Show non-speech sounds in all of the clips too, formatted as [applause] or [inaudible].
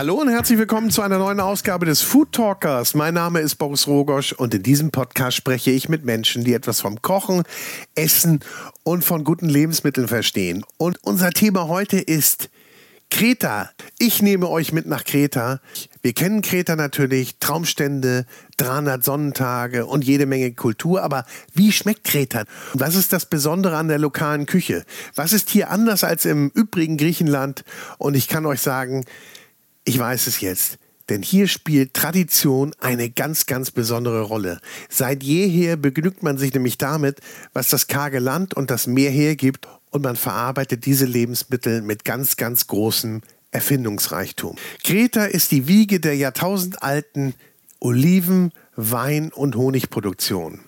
Hallo und herzlich willkommen zu einer neuen Ausgabe des Food Talkers. Mein Name ist Boris Rogosch und in diesem Podcast spreche ich mit Menschen, die etwas vom Kochen, Essen und von guten Lebensmitteln verstehen. Und unser Thema heute ist Kreta. Ich nehme euch mit nach Kreta. Wir kennen Kreta natürlich, Traumstände, 300 Sonnentage und jede Menge Kultur. Aber wie schmeckt Kreta? Was ist das Besondere an der lokalen Küche? Was ist hier anders als im übrigen Griechenland? Und ich kann euch sagen, ich weiß es jetzt. Denn hier spielt Tradition eine ganz, ganz besondere Rolle. Seit jeher begnügt man sich nämlich damit, was das karge Land und das Meer hergibt und man verarbeitet diese Lebensmittel mit ganz, ganz großem Erfindungsreichtum. Kreta ist die Wiege der jahrtausendalten Oliven, Wein und Honigproduktion.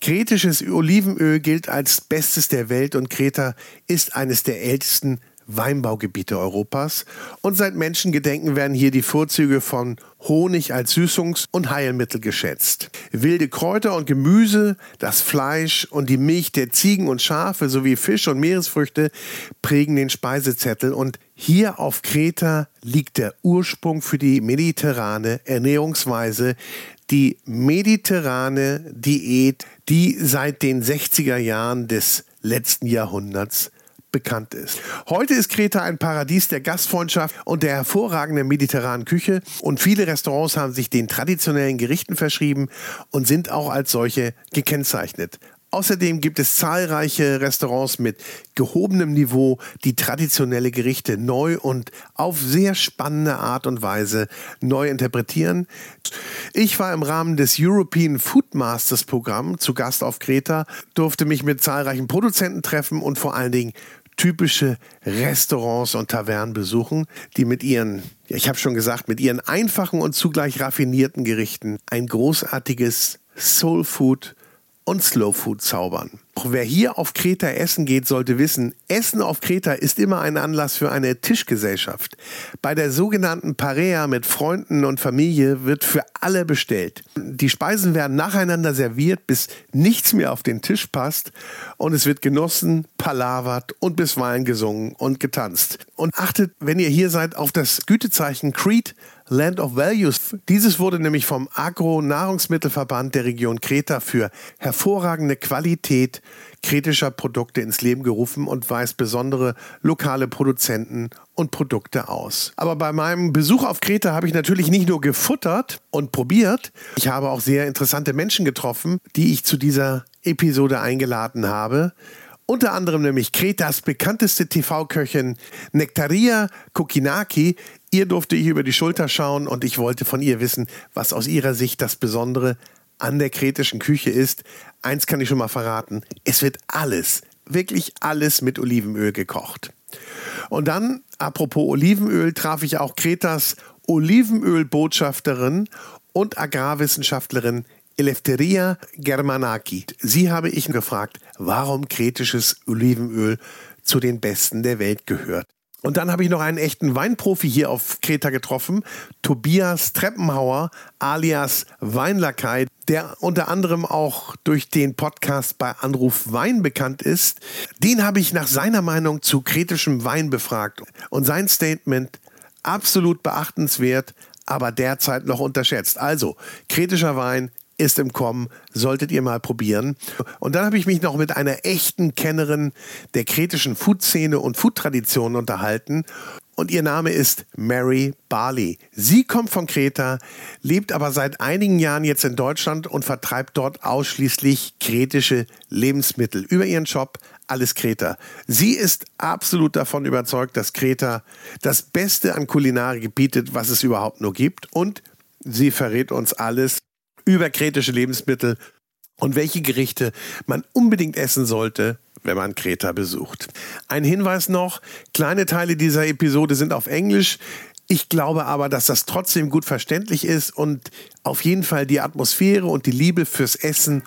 Kretisches Olivenöl gilt als Bestes der Welt und Kreta ist eines der ältesten Weinbaugebiete Europas und seit Menschengedenken werden hier die Vorzüge von Honig als Süßungs- und Heilmittel geschätzt. Wilde Kräuter und Gemüse, das Fleisch und die Milch der Ziegen und Schafe sowie Fisch und Meeresfrüchte prägen den Speisezettel und hier auf Kreta liegt der Ursprung für die mediterrane Ernährungsweise, die mediterrane Diät, die seit den 60er Jahren des letzten Jahrhunderts bekannt ist. Heute ist Kreta ein Paradies der Gastfreundschaft und der hervorragenden mediterranen Küche und viele Restaurants haben sich den traditionellen Gerichten verschrieben und sind auch als solche gekennzeichnet. Außerdem gibt es zahlreiche Restaurants mit gehobenem Niveau, die traditionelle Gerichte neu und auf sehr spannende Art und Weise neu interpretieren. Ich war im Rahmen des European Food Masters Programm zu Gast auf Kreta, durfte mich mit zahlreichen Produzenten treffen und vor allen Dingen typische Restaurants und Tavernen besuchen, die mit ihren, ich habe schon gesagt, mit ihren einfachen und zugleich raffinierten Gerichten ein großartiges Soul Food und Slow Food zaubern. Auch wer hier auf Kreta essen geht, sollte wissen, Essen auf Kreta ist immer ein Anlass für eine Tischgesellschaft. Bei der sogenannten Parea mit Freunden und Familie wird für alle bestellt. Die Speisen werden nacheinander serviert, bis nichts mehr auf den Tisch passt und es wird genossen, palavert und bisweilen gesungen und getanzt. Und achtet, wenn ihr hier seid, auf das Gütezeichen Crete Land of Values. Dieses wurde nämlich vom Agro-Nahrungsmittelverband der Region Kreta für hervorragende Qualität kritischer Produkte ins Leben gerufen und weist besondere lokale Produzenten und Produkte aus. Aber bei meinem Besuch auf Kreta habe ich natürlich nicht nur gefuttert und probiert, ich habe auch sehr interessante Menschen getroffen, die ich zu dieser Episode eingeladen habe. Unter anderem nämlich Kretas bekannteste TV-Köchin Nektaria Kokinaki. Ihr durfte ich über die Schulter schauen und ich wollte von ihr wissen, was aus ihrer Sicht das Besondere an der kretischen Küche ist. Eins kann ich schon mal verraten, es wird alles, wirklich alles mit Olivenöl gekocht. Und dann, apropos Olivenöl, traf ich auch Kretas Olivenölbotschafterin und Agrarwissenschaftlerin Eleftheria Germanaki. Sie habe ich gefragt, warum kretisches Olivenöl zu den besten der Welt gehört. Und dann habe ich noch einen echten Weinprofi hier auf Kreta getroffen, Tobias Treppenhauer alias Weinlakai, der unter anderem auch durch den Podcast bei Anruf Wein bekannt ist. Den habe ich nach seiner Meinung zu kretischem Wein befragt. Und sein Statement absolut beachtenswert, aber derzeit noch unterschätzt. Also, kritischer Wein ist im Kommen, solltet ihr mal probieren. Und dann habe ich mich noch mit einer echten Kennerin der kretischen Food-Szene und Food-Traditionen unterhalten. Und ihr Name ist Mary Barley. Sie kommt von Kreta, lebt aber seit einigen Jahren jetzt in Deutschland und vertreibt dort ausschließlich kretische Lebensmittel über ihren Shop alles Kreta. Sie ist absolut davon überzeugt, dass Kreta das Beste an Kulinarik bietet, was es überhaupt nur gibt. Und sie verrät uns alles über kretische Lebensmittel und welche Gerichte man unbedingt essen sollte, wenn man Kreta besucht. Ein Hinweis noch, kleine Teile dieser Episode sind auf Englisch. Ich glaube aber, dass das trotzdem gut verständlich ist und auf jeden Fall die Atmosphäre und die Liebe fürs Essen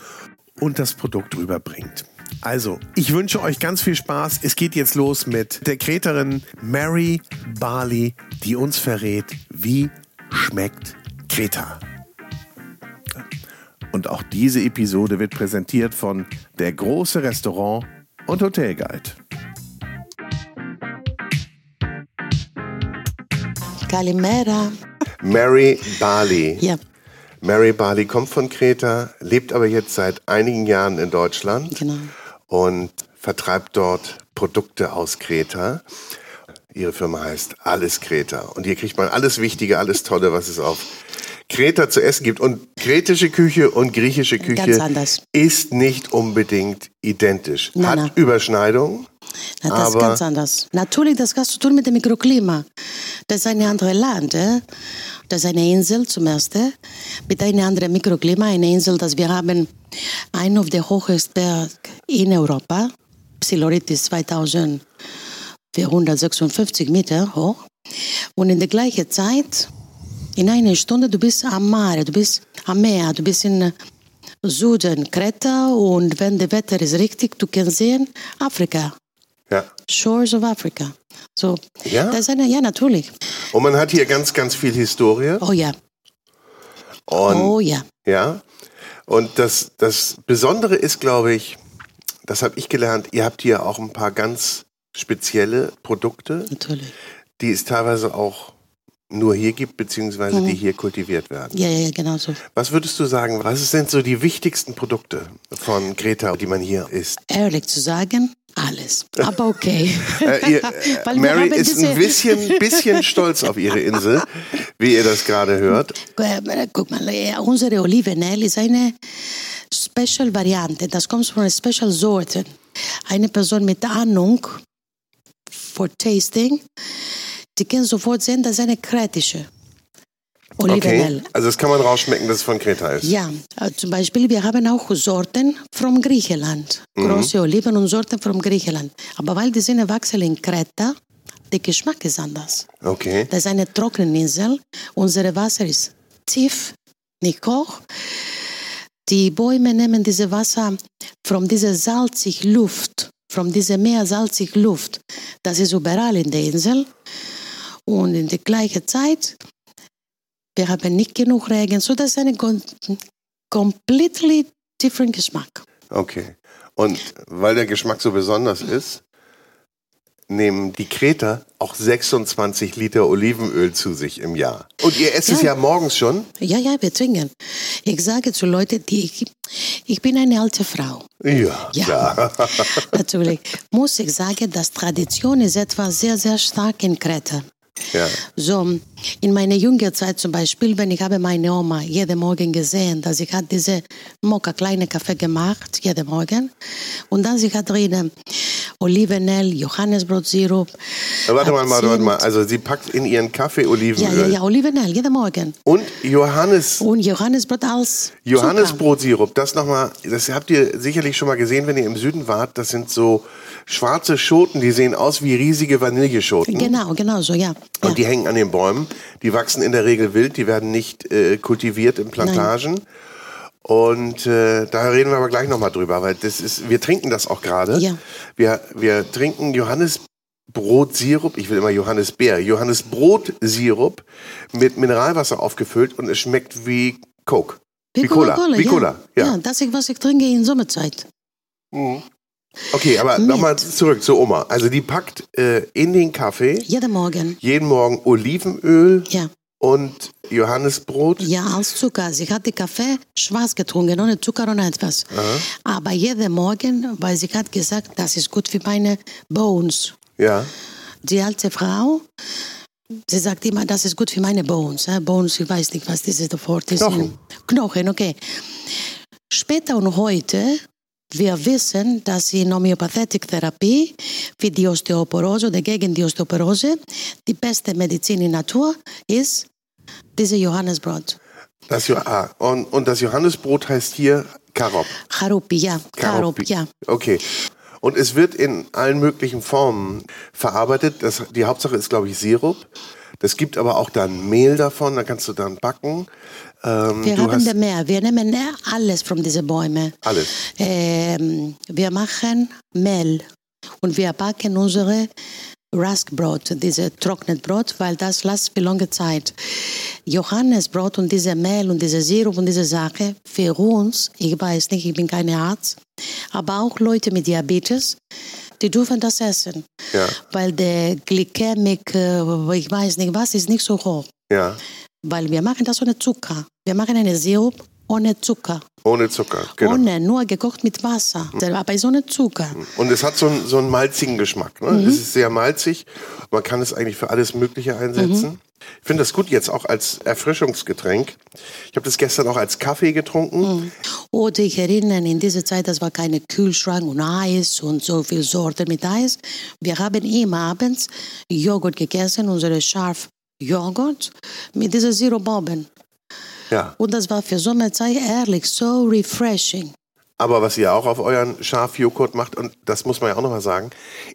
und das Produkt rüberbringt. Also, ich wünsche euch ganz viel Spaß. Es geht jetzt los mit der Kreterin Mary Barley, die uns verrät, wie schmeckt Kreta. Und auch diese Episode wird präsentiert von Der große Restaurant und Hotelguide. Kalimera. Mary Barley. Ja, Mary Barley kommt von Kreta, lebt aber jetzt seit einigen Jahren in Deutschland genau. und vertreibt dort Produkte aus Kreta. Ihre Firma heißt Alles Kreta. Und hier kriegt man alles Wichtige, alles Tolle, was es auf Kreta zu essen gibt. Und kretische Küche und griechische Küche ist nicht unbedingt identisch. Nein, Hat nein. Überschneidungen. Na, das ist Aber- ganz anders. Natürlich, das hat zu tun mit dem Mikroklima. Das ist ein anderes Land. Eh? Das ist eine Insel zum Ersten, mit einem anderen Mikroklima. Eine Insel, das wir haben, einen auf der höchsten Berg in Europa. Psilorit ist 2456 Meter hoch. Und in der gleichen Zeit, in einer Stunde, du bist am Mare, du bist am Meer, du bist in Süden, Kreta. Und wenn das Wetter ist richtig, du kannst sehen, Afrika. Ja. Shores of Africa. So, Ja? das ist eine, ja, natürlich. Und man hat hier ganz, ganz viel Historie. Oh ja, Und oh ja. Ja. Und das, das Besondere ist, glaube ich, das habe ich gelernt, ihr habt hier auch ein paar ganz spezielle Produkte, Natürlich. die es teilweise auch nur hier gibt, beziehungsweise Mhm. die hier kultiviert werden. Ja, ja, genau so. Was würdest du sagen, was sind so die wichtigsten Produkte von Greta, die man hier isst? Ehrlich zu sagen, alles. Aber okay. [laughs] Äh, [laughs] ihr, äh, Mary ist ein bisschen, bisschen [laughs] stolz auf ihre Insel, wie ihr das gerade hört. Äh, Guck mal, äh, unsere Olivenöl ist eine Special-Variante. Das kommt von einer Special-Sorte. Eine Person mit Ahnung for Tasting, die kann sofort sehen, das ist eine kretische Olivenöl. Okay, also das kann man rausschmecken, dass es von Kreta ist. Ja, äh, zum Beispiel, wir haben auch Sorten von Griechenland. Mhm. Große Oliven und Sorten von Griechenland. Aber weil die sind erwachsen in Kreta, der Geschmack ist anders. Okay. Das ist eine trockene Insel. Unser Wasser ist tief, nicht hoch. Die Bäume nehmen dieses Wasser von dieser salzigen Luft, von dieser mehr salzigen Luft. Das ist überall in der Insel. Und in der gleichen Zeit, wir haben nicht genug Regen, so das ist ein kom- completely different Geschmack. Okay. Und weil der Geschmack so besonders ist, nehmen die Kreter auch 26 Liter Olivenöl zu sich im Jahr. Und ihr esst es Ja. ja morgens schon? Ja, ja, wir trinken. Ich sage zu Leuten, die ich, ich bin eine alte Frau. Ja, Ja. klar. [laughs] Natürlich muss ich sagen, dass Tradition ist etwas sehr, sehr stark in Kreta. Ja. So, in meiner jungen Zeit zum Beispiel, wenn ich habe meine Oma jeden Morgen gesehen, dass ich hat diese Mokka kleine Kaffee gemacht, jeden Morgen. Und dann sie hat drin Olivenöl, Johannesbrotsirup. Warte mal, warte, warte mal. Also sie packt in ihren Kaffee Ja, Olivenöl ja, ja, Olivenöl, jeden Morgen. und Johannes Und Johannesbrot als. Johannesbrotsirup. Das nochmal, das habt ihr sicherlich schon mal gesehen, wenn ihr im Süden wart. Das sind so schwarze Schoten, die sehen aus wie riesige Vanilleschoten. Genau, genau so, ja. ja. Und die hängen an den Bäumen. Die wachsen in der Regel wild, die werden nicht äh, kultiviert in Plantagen. Und äh, da reden wir aber gleich nochmal drüber, weil das ist, wir trinken das auch gerade. Ja. Wir, wir trinken Johannesbrotsirup, ich will immer Johannisbeer, Johannesbrotsirup mit Mineralwasser aufgefüllt und es schmeckt wie Coke. Wie Cola. Wie ja. Cola, ja. ja. das ist, was ich trinke in Sommerzeit. Okay, aber nochmal zurück zu Oma. Also die packt äh, in den Kaffee Jeden Morgen. jeden Morgen Olivenöl Ja. und Johannesbrot. Ja, als Zucker. Sie hat den Kaffee schwarz getrunken, ohne Zucker und etwas. Aber jeden Morgen, weil sie hat gesagt, das ist gut für meine Bones. Ja. Die alte Frau, sie sagt immer, das ist gut für meine Bones. Bones, ich weiß nicht, was dieses Wort ist. Knochen. Knochen, okay. Später und heute, wir wissen, dass in Homöopathiktherapie für die Osteoporose oder gegen die Osteoporose die beste Medizin in Natur ist diese Johannesbrot. Das jo ah, und, und das Johannesbrot heißt hier Karop. Charupi, ja. Charup, ja. Okay. Und es wird in allen möglichen Formen verarbeitet. Das, die Hauptsache ist, glaube ich, Sirup. Das gibt aber auch dann Mehl davon, da kannst du dann backen. Ähm, Wir haben hast mehr. Wir nehmen alles von diesen Bäumen. alles. Ähm, wir machen Mehl und wir backen unsere Ruskbrot, diese trocknet Brot, weil das lasst für lange Zeit. Johannesbrot und diese Mehl und diese Sirup und diese Sache, für uns, ich weiß nicht, ich bin keine Arzt, aber auch Leute mit Diabetes, die dürfen das essen. Ja. Weil der Glykämik, äh, ich weiß nicht was, ist nicht so hoch. Ja. Weil wir machen das ohne Zucker. Wir machen eine Sirup ohne Zucker. Ohne Zucker, genau. Ohne, nur gekocht mit Wasser. Aber ist ohne Zucker. Und es hat so einen, so einen malzigen Geschmack. Ne? Mhm. Es ist sehr malzig. Man kann es eigentlich für alles Mögliche einsetzen. Mhm. Ich finde das gut jetzt auch als Erfrischungsgetränk. Ich habe das gestern auch als Kaffee getrunken. Oder ich erinnere, in dieser Zeit, das war keine Kühlschrank und Eis und so viel Sorte mit Eis. Wir haben immer abends Joghurt gegessen, unsere scharf Joghurt mit dieser Sirup-Boben. Ja. Und das war für Sommerzeit ehrlich so refreshing. Aber was ihr auch auf euren Schafjoghurt macht, und das muss man ja auch nochmal sagen,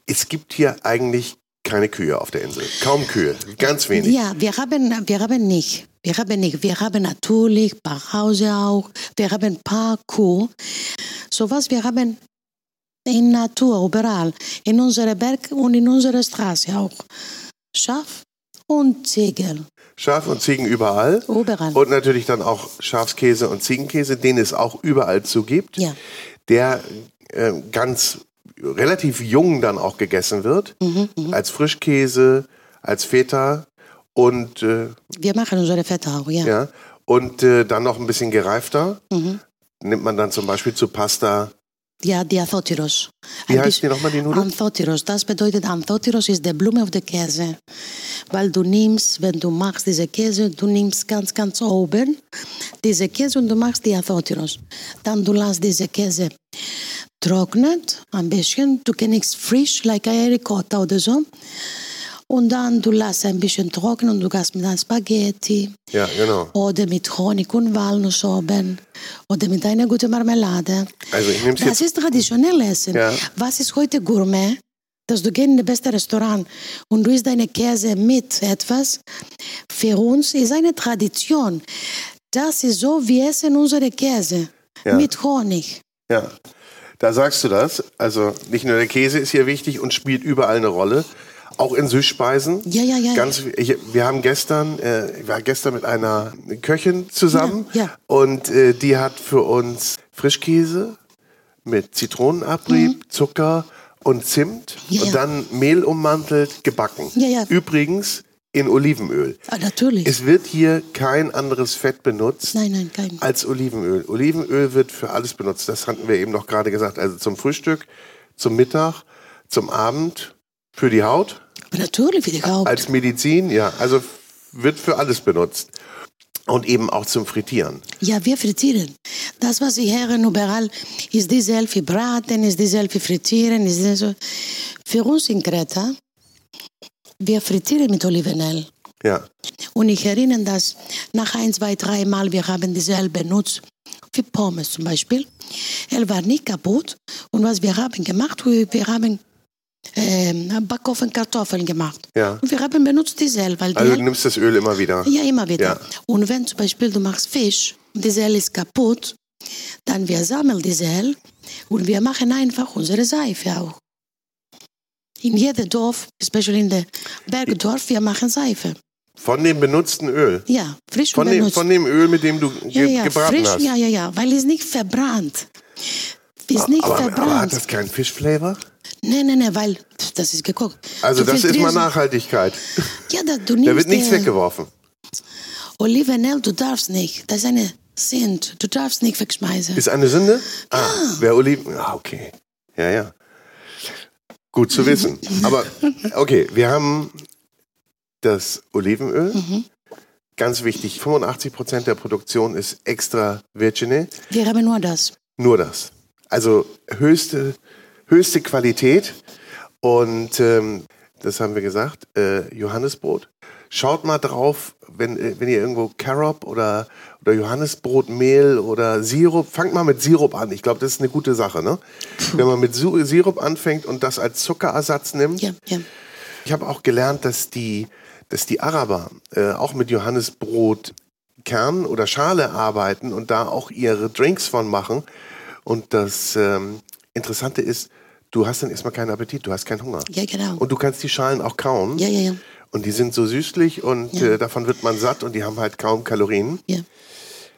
es gibt hier eigentlich keine Kühe auf der Insel. Kaum Kühe. Ganz wenig. Ja, wir haben, wir haben nicht. Wir haben nicht. Wir haben natürlich ein paar Hause auch. Wir haben ein paar Kuh. So was wir haben in Natur, überall. In unserer Berg und in unserer Straße auch. Schaf und Ziegel. Schaf und Ziegen überall. Überall. Und natürlich dann auch Schafskäse und Ziegenkäse, den es auch überall zu gibt. Ja. Der äh, ganz relativ jung dann auch gegessen wird. Mhm, Als Frischkäse, als Feta und äh, Wir machen unsere Fette auch, ja. ja. Und äh, dann noch ein bisschen gereifter. Mhm. Nimmt man dann zum Beispiel zu Pasta. Για αντιαθότηρο. Για αντιαθότηρο. Ανθότηρος. Τα σπεντόιτε τα ανθότηρος ει δε μπλούμε ο δε κέζε. Βαλ του τη ζεκέζε, του καντ καντ όμπερ. Τη ζεκέζε, του μάχ τη αθότηρο. Τα ντουλά τη ζεκέζε. Τρόκνετ, ambition, του κενίξ φρίσ, like αερικότα ο. Und dann du lässt ein bisschen trocknen und du gehst mit einem Spaghetti Ja, genau. oder mit Honig und Walnuss oben oder mit einer guten Marmelade. Also ich nehme Das ist traditionell Essen. Ja. Was ist heute Gourmet? Dass du gehst in das beste Restaurant und du isst deine Käse mit etwas. Für uns ist eine Tradition. Das ist so, wir essen unsere Käse Ja. mit Honig. Ja. Da sagst du das. Also nicht nur der Käse ist hier wichtig und spielt überall eine Rolle. Auch in Süßspeisen. Ja, ja, ja. Ganz, ich, wir haben gestern, äh, ich war gestern mit einer Köchin zusammen Ja, ja. und äh, die hat für uns Frischkäse mit Zitronenabrieb, Zucker und Zimt Mhm. Ja, und dann Mehl ummantelt gebacken. Ja, ja. Übrigens in Olivenöl. Ah, natürlich. Es wird hier kein anderes Fett benutzt nein, nein, kein. als Olivenöl. Olivenöl wird für alles benutzt. Das hatten wir eben noch gerade gesagt. Also zum Frühstück, zum Mittag, zum Abend, für die Haut, Natürlich für die Haut. als Medizin. Ja, also wird für alles benutzt. Und eben auch zum Frittieren. Ja, wir frittieren. Das, was Sie hören überall, ist dieselbe Braten, ist dieselbe Frittieren. Ist dieselbe. Für uns in Kreta, wir frittieren mit Olivenöl. Ja, Und ich erinnere, dass nach ein, zwei, drei Mal wir haben dieselbe benutzt. Für Pommes zum Beispiel. Er war nicht kaputt. Und was wir haben gemacht, wir haben ähm, Backofen Kartoffeln gemacht. Ja. Und wir haben benutzt dieselbe. Weil die also du nimmst das Öl immer wieder. ja, immer wieder. Ja. Und wenn zum Beispiel du machst Fisch und diese Öl ist kaputt, dann wir sammeln diese Öl und wir machen einfach unsere Seife auch. In jedem Dorf, especially in der Bergdorf, wir machen Seife. Von dem benutzten Öl. Ja, frisch Von und dem, benutzt. von dem Öl, mit dem du ja, ge ja, gebraten frisch, hast. ja, ja, ja, weil es nicht verbrannt. Ist nicht aber, aber hat verbrannt. das keinen Fischflavor? Nein, nein, nein, weil das ist gekocht. Also Du das ist mal Nachhaltigkeit. Ja, da, du nimmst Da wird nichts weggeworfen. Olivenöl, du darfst nicht. Das ist eine Sind. Du darfst nicht wegschmeißen. Ist eine Sünde? Ah, wer Oliven. Ah, okay. Ja, ja. Gut zu wissen. [laughs] Aber okay, wir haben das Olivenöl. Mhm. Ganz wichtig, 85 Prozent der Produktion ist extra virgine. Wir haben nur das. Nur das. Also höchste, höchste Qualität. Und ähm, das haben wir gesagt, äh, Johannesbrot. Schaut mal drauf, wenn, äh, wenn ihr irgendwo Carob oder, oder Johannesbrotmehl oder Sirup, fangt mal mit Sirup an. Ich glaube, das ist eine gute Sache. Ne? Wenn man mit Sirup anfängt und das als Zuckerersatz nimmt. Ja, ja. Ich habe auch gelernt, dass die, dass die Araber äh, auch mit Johannesbrot Kern oder Schale arbeiten und da auch ihre Drinks von machen. Und das ähm, Interessante ist, du hast dann erstmal keinen Appetit, du hast keinen Hunger. Ja, genau. Und du kannst die Schalen auch kauen. ja, ja, ja. Und die sind so süßlich und Ja. äh, davon wird man satt und die haben halt kaum Kalorien. Ja,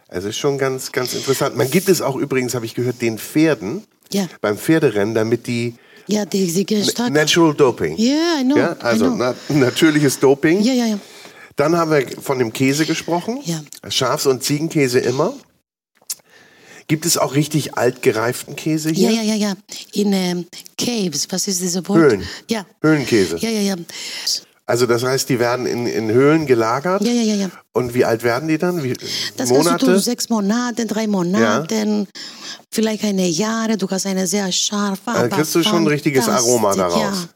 Also ist schon ganz, ganz interessant. Man gibt es auch übrigens, habe ich gehört, den Pferden ja. beim Pferderennen, damit die Ja, die, die stark. Natural Doping. Ja, I know. Ja, also I know. na, natürliches Doping. Ja, ja, ja. Dann haben wir von dem Käse gesprochen. Ja. Schafs- und Ziegenkäse immer. Gibt es auch richtig altgereiften Käse hier? Ja, ja, ja, ja. In ähm, Caves, was ist dieses Wort? Höhlen. Ja. Höhlenkäse. Ja, ja, ja. Also das heißt, die werden in, in Höhlen gelagert. Ja, ja, ja, ja. Und wie alt werden die dann? Wie, Das kannst du Monate? tun, sechs Monate, drei Monate, vielleicht eine Jahre. Du hast eine sehr scharfe, Dann kriegst du schon ein richtiges Aroma daraus.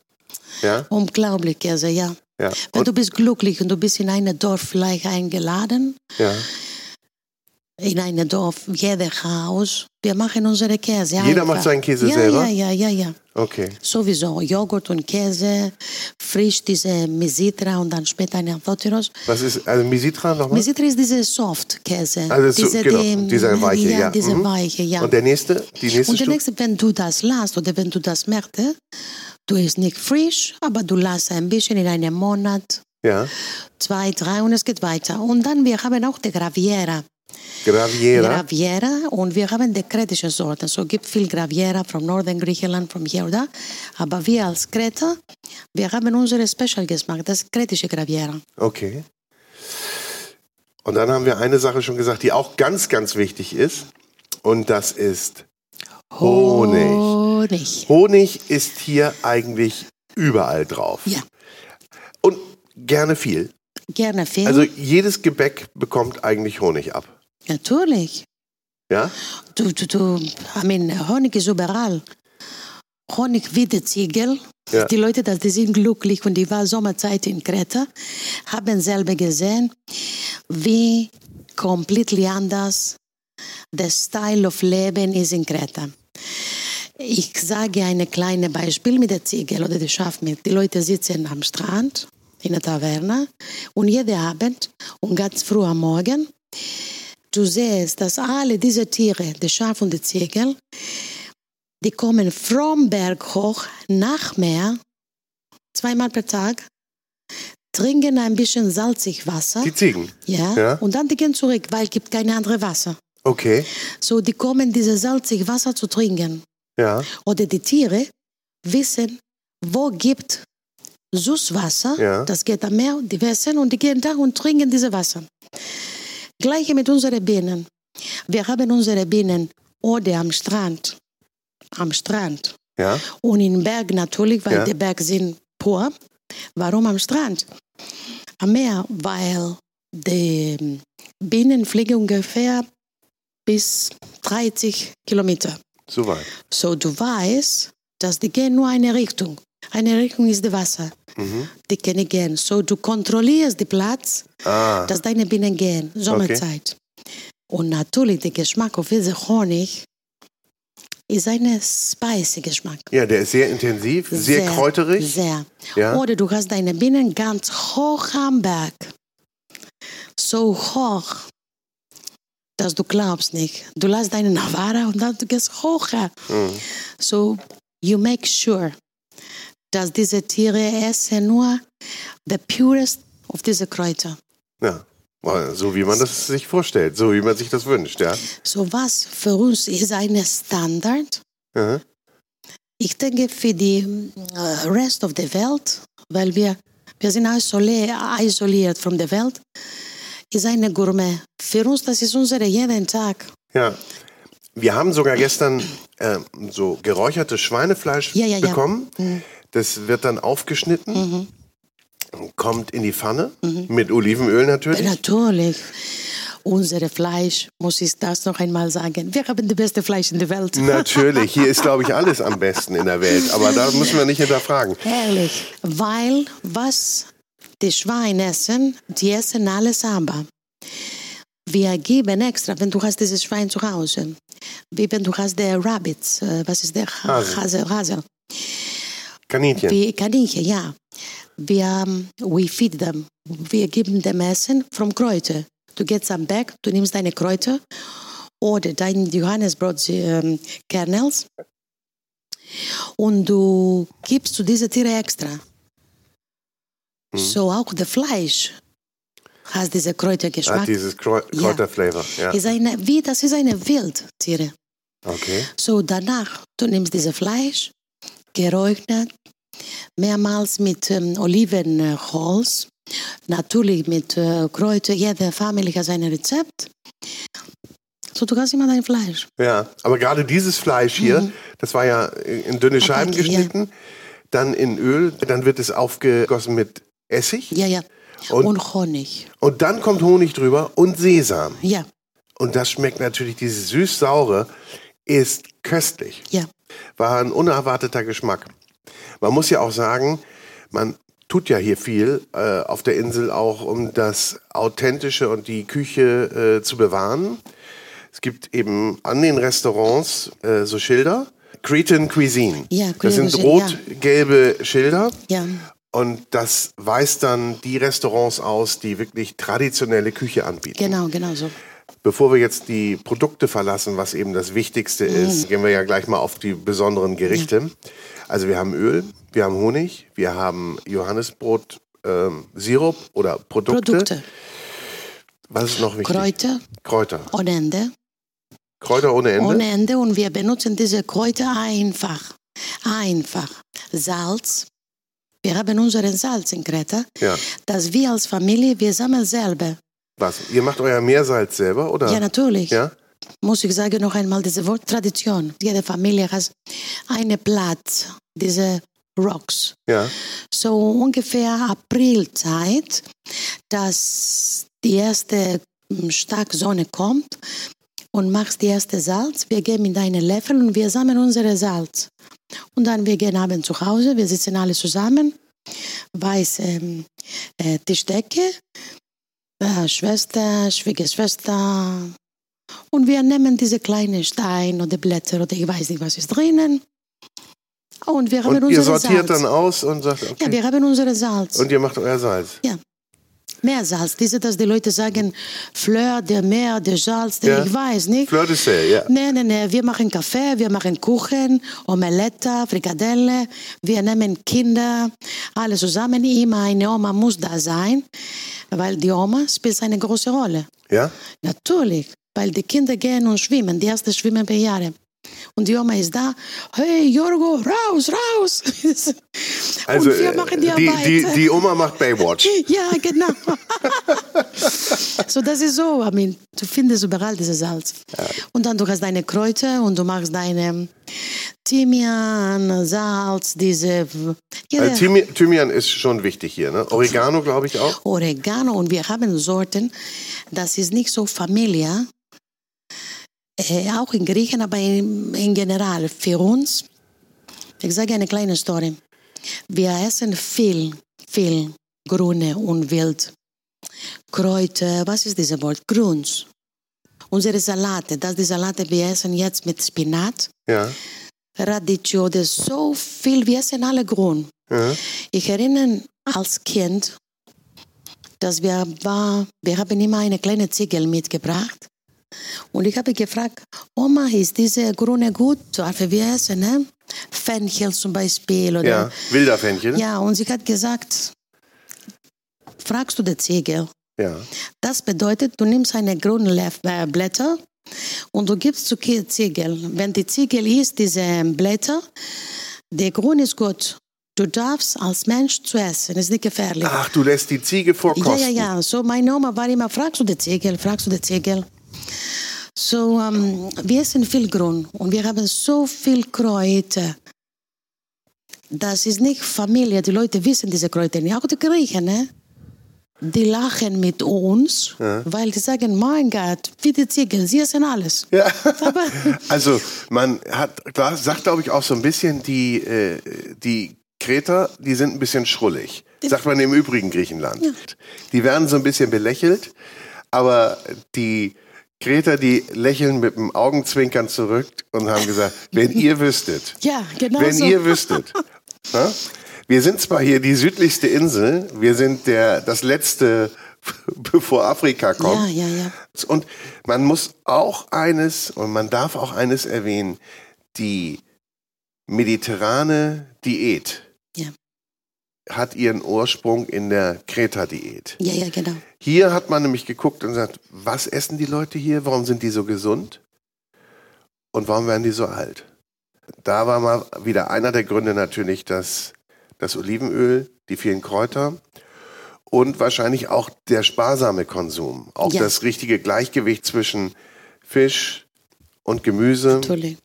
Ja, ja? unglaublich, Käse, ja. Ja. Wenn Und, du bist glücklich und du bist in einem Dorf vielleicht eingeladen, ja. In einem Dorf, jeder Haus, wir machen unsere Käse. Jeder einfach. macht seinen Käse ja, selber? Ja, ja, ja, ja. Okay. Sowieso, Joghurt und Käse, frisch diese Mesitra und dann später eine Antotiros. Was ist, also Misitra nochmal? Mesitra ist diese Soft-Käse. Also so, diese, genau, die- dieser weiche, ja. diese Mhm. weiche, ja. Und der nächste, die nächste Und der nächste, wenn du das lässt oder wenn du das merkst, du isst nicht frisch, aber du lässt ein bisschen in einem Monat, Ja. zwei, drei und es geht weiter. Und dann, wir haben auch die Graviera. Graviera. Graviera und wir haben die kretische Sorte. So gibt viel Graviera vom Norden Griechenland, von hier oder da. Aber wir als Kreter, wir haben unsere Special Geschmack, das kretische Graviera. Okay. Und dann haben wir eine Sache schon gesagt, die auch ganz, ganz wichtig ist. Und das ist Honig. Honig. Honig ist hier eigentlich überall drauf. Ja, Und gerne viel. gerne viel. Also jedes Gebäck bekommt eigentlich Honig ab. Natürlich. Ja? Du, du, du, I mean, Honig ist überall. Honig wie der Ziegel. Ja. Die Leute, die sind glücklich und die war Sommerzeit in Kreta, haben selber gesehen, wie komplett anders der Style of Leben ist in Kreta. Ich sage ein kleines Beispiel mit der Ziegel oder der Schafmilch. Die Leute sitzen am Strand in der Taverne und jeden Abend und ganz früh am Morgen du siehst, dass alle diese Tiere, die Schaf und die Ziegel, die kommen vom Berg hoch nach Meer, zweimal per Tag, trinken ein bisschen salzig Wasser, Die Ziegen. ja, Ja. und dann die gehen zurück, weil es gibt kein anderes Wasser. Okay. So, die kommen dieses salzig Wasser zu trinken. Ja. Oder die Tiere wissen, wo gibt Süßwasser, Ja. das geht am Meer, die wissen und die gehen da und trinken dieses Wasser. Gleiche mit unseren Bienen. Wir haben unsere Bienen oder am Strand, am Strand Ja. und im Berg natürlich, weil Ja. die Berge sind pur. Warum am Strand? Am Meer, weil die Bienen fliegen ungefähr bis 30 Kilometer. Soweit. So du weißt, dass die gehen nur eine Richtung. Eine Richtung ist das Wasser. Mhm. Die können gehen. So du kontrollierst den Platz, Ah. dass deine Bienen gehen. Sommerzeit. Und natürlich der Geschmack auf diesen Honig ist ein spicy Geschmack. Ja, der ist sehr intensiv, sehr, kräuterig. Sehr. Ja. Oder du hast deine Bienen ganz hoch am Berg. So hoch, dass du glaubst nicht. Du lässt deine Navarra und dann du gehst hocher. Mhm. So you make sure, dass diese Tiere essen nur the purest of diese Kräuter. Ja. So wie man das sich vorstellt, so wie man sich das wünscht, ja. So was für uns ist ein Standard. Mhm. Ich denke für die äh, Rest of the Welt, weil wir, wir sind isoliert, isoliert von der Welt, ist eine Gourmet. Für uns, das ist unsere jeden Tag. Ja. Wir haben sogar gestern äh, so geräuchertes Schweinefleisch Ja, ja, ja. bekommen. Das wird dann aufgeschnitten, kommt in die Pfanne mit Olivenöl natürlich. Natürlich. Unser Fleisch, muss ich das noch einmal sagen. Wir haben das beste Fleisch in der Welt. Natürlich, hier ist, glaube ich, alles am besten in der Welt. Aber da müssen wir nicht hinterfragen. Herrlich. Weil was die Schweine essen, die essen alles aber. Wir geben extra, wenn du hast dieses Schwein zu Hause, wie wenn du hast der Rabbits, äh, was ist der Hase. Hase, Hase. Kaninchen. Wie Kaninchen, ja. Wir, um, we feed them. Wir geben dem Essen vom Kräuter. Du gehst am Berg, du nimmst deine Kräuter oder dein Johannesbrot ähm, Kernels Und du gibst zu diesen Tieren extra. Mhm. So auch das Fleisch hat diesen Kräutergeschmack. Hat dieses Kräu Ja. Kräuterflavor. Ja. Ist eine, wie, das ist eine Wildtiere. Okay. So danach, du nimmst dieses Fleisch, geräuchert, mehrmals mit ähm, Olivenholz, natürlich mit äh, Kräuter, jede Familie hat sein Rezept. So, du hast immer dein Fleisch. Ja, aber gerade dieses Fleisch hier, das war ja in dünne Scheiben ja. geschnitten, dann in Öl, dann wird es aufgegossen mit Essig Ja, ja. Und- Und, Honig. und dann kommt Honig drüber und Sesam. Ja, Und das schmeckt natürlich, dieses süß-saure ist köstlich. ja. War ein unerwarteter Geschmack. Man muss ja auch sagen, man tut ja hier viel äh, auf der Insel auch, um das Authentische und die Küche äh, zu bewahren. Es gibt eben an den Restaurants äh, so Schilder. Cretan Cuisine. Ja, das sind rot-gelbe Schilder. Ja, Und das weist dann die Restaurants aus, die wirklich traditionelle Küche anbieten. genau, genau so. Bevor wir jetzt die Produkte verlassen, was eben das Wichtigste ist, gehen wir ja gleich mal auf die besonderen Gerichte. Also wir haben Öl, wir haben Honig, wir haben Johannisbrot, ähm, Sirup oder Produkte. Produkte. Was ist noch wichtig? Kräuter Kräuter. ohne Ende. Kräuter ohne Ende. Ohne Ende. Und wir benutzen diese Kräuter einfach. Einfach. Salz. Wir haben unseren Salz in Kreta. Ja. Das wir als Familie, wir sammeln selber. Was? Ihr macht euer Meersalz selber, oder? Ja, natürlich. Ja? Muss ich sagen noch einmal dieses Wort Tradition. Jede Familie hat einen Platz, diese Rocks. Ja. So ungefähr Aprilzeit, dass die erste mm, starke Sonne kommt und machst die erste Salz. Wir geben in deine Löffel und wir sammeln unsere Salz. Und dann wir gehen abends zu Hause, wir sitzen alle zusammen, weiße ähm, äh, Tischdecke, Schwester, Schwiegerschwester. Und wir nehmen diese kleinen Steine oder Blätter oder ich weiß nicht, was ist drinnen. Und wir haben Und ihr unsere sortiert Salz. dann aus und sagt, okay. Ja, wir haben unsere Salz. und ihr macht euer Salz. Ja. Mehr Salz. Diese, dass die Leute sagen, Fleur de Meer, de Salz, de, Ja. ich weiß nicht. Fleur de sel, ja. Nein, nein, nein. Wir machen Kaffee, wir machen Kuchen, Omelette, Frikadelle. Wir nehmen Kinder, alle zusammen. Immer eine Oma muss da sein, weil die Oma spielt eine große Rolle. Ja? Natürlich, weil die Kinder gehen und schwimmen. Die ersten schwimmen per Jahre. Und die Oma ist da. Hey, Jorgo, raus, raus. [laughs] Also, und wir machen die die, Arbeit. die, die Oma macht Baywatch. [laughs] Ja, genau. [laughs] so, das ist so. I mean, du findest überall dieses Salz. Und dann du hast deine Kräuter und du machst deine Thymian, Salz, diese jede Also Thymi- Thymian ist schon wichtig hier, ne? Oregano, glaube ich auch. Oregano. Und wir haben Sorten, das ist nicht so Familie. Äh, auch in Griechen, aber in, in general. Für uns, ich sage eine kleine Story. Wir essen viel, viel Grüne und Wild. Kräuter, was ist dieses Wort? Grüns. Unsere Salate, das die Salate, wir essen jetzt mit Spinat, Ja. Radicchio, das ist so viel, wir essen alle grün. ja. Ich erinnere als Kind, dass wir war, wir haben immer eine kleine Ziegel mitgebracht. Und ich habe gefragt, Oma, ist diese grüne gut? Darf wir essen, ne? Fenchel zum Beispiel. Oder, Ja, wilder Fenchel. ja, und sie hat gesagt, fragst du die Ziegel? Ja. Das bedeutet, du nimmst eine grüne äh, Blätter und du gibst zu Ziegel. Wenn die Ziegel isst, diese Blätter, der Grün ist gut. Du darfst als Mensch zu essen, ist nicht gefährlich. Ach, du lässt die Ziege vorkosten. Ja, ja, ja. So, meine Oma war immer, fragst du die Ziegel, fragst du die Ziegel. So, ähm, wir essen viel Grün und wir haben so viel Kräuter. Das ist nicht Familie, die Leute wissen diese Kräuter nicht. Auch die Griechen, ne? Die lachen mit uns, weil die sagen, mein Gott, wie die Ziegel, sie essen alles. Ja. [laughs] Also man hat, da sagt glaube ich auch so ein bisschen, die, äh, die Kreter, die sind ein bisschen schrullig. Sagt man im übrigen Griechenland. Die werden so ein bisschen belächelt, aber die Kreter, die lächeln mit dem Augenzwinkern zurück und haben gesagt, wenn ihr wüsstet, [laughs] ja, genau wenn so. ihr wüsstet. [laughs] Ja? Wir sind zwar hier die südlichste Insel, wir sind der, das letzte, [laughs] bevor Afrika kommt. Ja, ja, ja. Und man muss auch eines, und man darf auch eines erwähnen, die mediterrane Diät Ja. Hat ihren Ursprung in der Kreta-Diät. Ja, ja, genau. Hier hat man nämlich geguckt und gesagt, was essen die Leute hier? Warum sind die so gesund? Und warum werden die so alt? Da war mal wieder einer der Gründe natürlich das, das Olivenöl, die vielen Kräuter und wahrscheinlich auch der sparsame Konsum. Auch Ja. das richtige Gleichgewicht zwischen Fisch und Gemüse. Natürlich.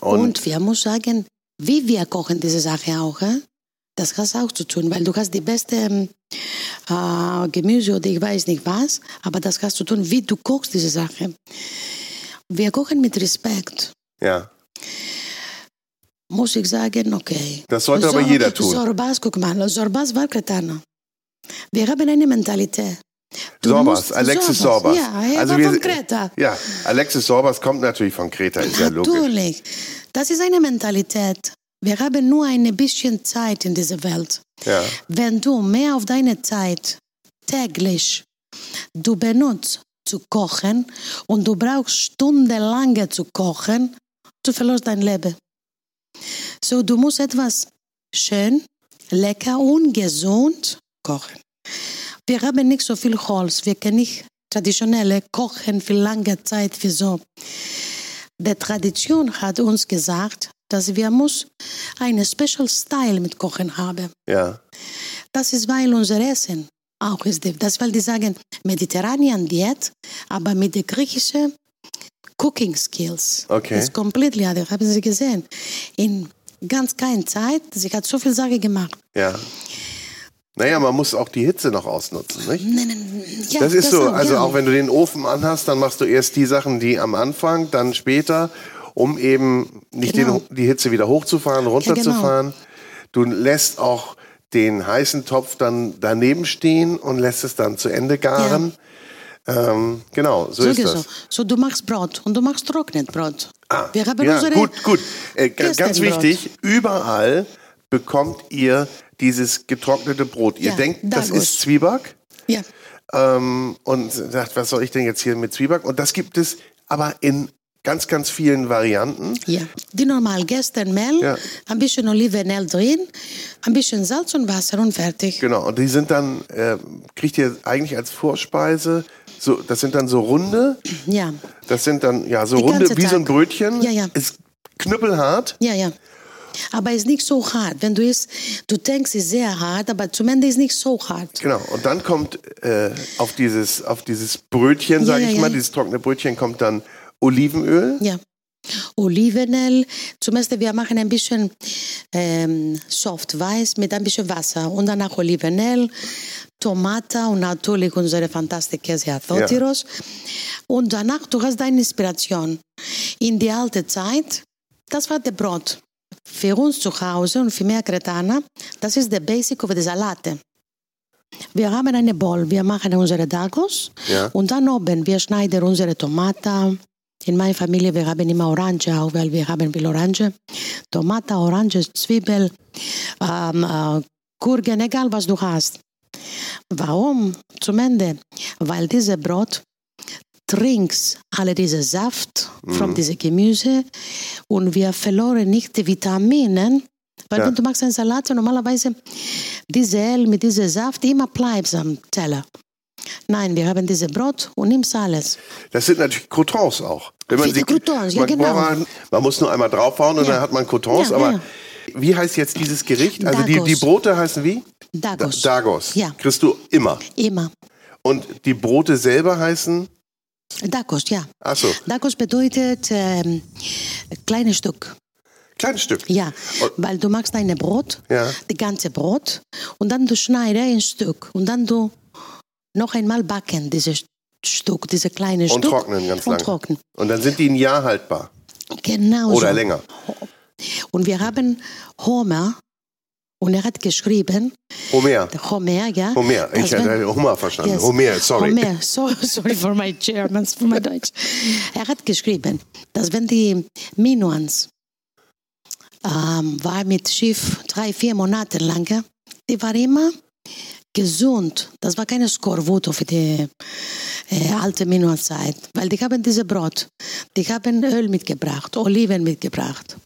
Und- Und, wir muss sagen, wie wir kochen diese Sache auch, äh? Das hat auch zu tun, weil du hast die beste ähm, äh, Gemüse oder ich weiß nicht was, aber das hat zu tun, wie du kochst diese Sache. Wir kochen mit Respekt. Ja, Muss ich sagen, okay. Das sollte aber jeder tun. Sorbas, guck mal, Sorbas war Kretaner. Wir haben eine Mentalität. Du Sorbas, Alexis Sorbas. Sorbas. Ja, er also war wir, von Kreta. Ja, Alexis Sorbas kommt natürlich von Kreta, ist ja logisch. Natürlich. Das ist eine Mentalität. Wir haben nur ein bisschen Zeit in dieser Welt. Ja. Wenn du mehr auf deine Zeit täglich du benutzt zu kochen und du brauchst stundenlange zu kochen, du verlierst dein Leben. So, du musst etwas schön, lecker und gesund kochen. Wir haben nicht so viel Holz, wir können nicht traditionelle kochen für lange Zeit, für so. Die Tradition hat uns gesagt, dass wir muss einen Special Style mit Kochen haben. Ja, Das ist, weil unser Essen auch ist. Das weil die sagen Mediterranean Diät, aber mit den griechischen Cooking Skills. Okay. Das ist komplett anders. Haben Sie gesehen? In ganz keiner Zeit. Sie hat so viel Sache gemacht. ja. Naja, man muss auch die Hitze noch ausnutzen, nicht? Nein, nein, ja, Das ist so, auch, also ja. auch wenn du den Ofen anhast, dann machst du erst die Sachen, die am Anfang, dann später, um eben nicht Genau. den, die Hitze wieder hochzufahren, runterzufahren. Du lässt auch den heißen Topf dann daneben stehen und lässt es dann zu Ende garen. Ähm, genau, so ist Sowieso. das. So, du machst Brot und du machst trocknet Brot. Ah, Wir haben ja, gut, gut. Äh, ga- ganz wichtig, überall bekommt ihr dieses getrocknete Brot. Ihr Ja, denkt, das ist Zwieback Ja, ähm, und sagt, was soll ich denn jetzt hier mit Zwieback? Und das gibt es aber in ganz, ganz vielen Varianten. ja. Die normal Gerstenmehl, Ja. ein bisschen Olivenöl drin, ein bisschen Salz und Wasser und fertig. Genau, und die sind dann, äh, kriegt ihr eigentlich als Vorspeise, so, das sind dann so runde, Ja, das sind dann, ja, so Die runde wie so ein Tag. Brötchen. Ja, ja. Ist knüppelhart. ja, ja. Aber ist nicht so hart. Wenn du isst, du denkst, es ist sehr hart, aber zum Ende ist nicht so hart. Genau, und dann kommt äh, auf, dieses, auf dieses Brötchen, sage ja, ich ja. mal, dieses trockene Brötchen, kommt dann Olivenöl. Ja. Olivenöl, zum Beispiel wir machen ein bisschen ähm, soft weiß mit ein bisschen Wasser und danach Olivenöl, Tomate und natürlich unsere fantastische Käse Athotiros. Und danach, du hast deine Inspiration. In die alte Zeit, das war der Brot. Für uns zu Hause und für mehr Kretaner, das ist der Basic of the Salate. Wir haben eine Bowl, wir machen unsere Dagos Ja. und dann oben, wir schneiden unsere Tomaten. In meiner Familie, wir haben immer Orange auch, weil wir haben viel Orange. Tomate, Orange, Zwiebel, ähm, äh, Gurken, egal was du hast. Warum? Zum Ende. Weil dieses Brot trinkt alle diese Saft von diesem Gemüse und wir verloren nicht die Vitamine. Weil Ja. wenn du machst einen Salat, normalerweise diese Öl mit diesem Saft immer bleibt am Teller. Nein, wir haben dieses Brot und nimmst alles. Das sind natürlich Croutons auch. Wenn man Viele sie, Croutons, ja, man, genau. man, man muss nur einmal draufhauen und Ja. dann hat man Croutons. Ja, aber ja. wie heißt jetzt dieses Gericht? Also die, die Brote heißen wie? Dagos. Da- Dagos. Ja. Kriegst du immer. Immer. Und die Brote selber heißen? Dagos, ja. Achso, Dagos bedeutet ähm, kleines Stück. kleines Stück. Ja, weil du machst dein Brot, Ja. die ganze Brot, und dann du schneidest ein Stück und dann du noch einmal backen dieses Stück, diese kleine Und Stück. trocknen ganz und lange. trocknen. Und dann sind die ein Jahr haltbar. Genau Oder so. länger. Und wir haben Homer, und er hat geschrieben, Homer. Homer, ja. Homer. Ich wenn- hatte Homer verstanden. Yes. Homer, sorry. Homer, [laughs] so, sorry for my German, for my Deutsch. Er hat geschrieben, dass wenn die Minuans ähm, war mit Schiff drei, vier Monate lang, die war immer gesund. Das war keine Skorvuto für die äh, alte Minuanzeit, weil die haben diese Brot, die haben Öl mitgebracht, Oliven mitgebracht.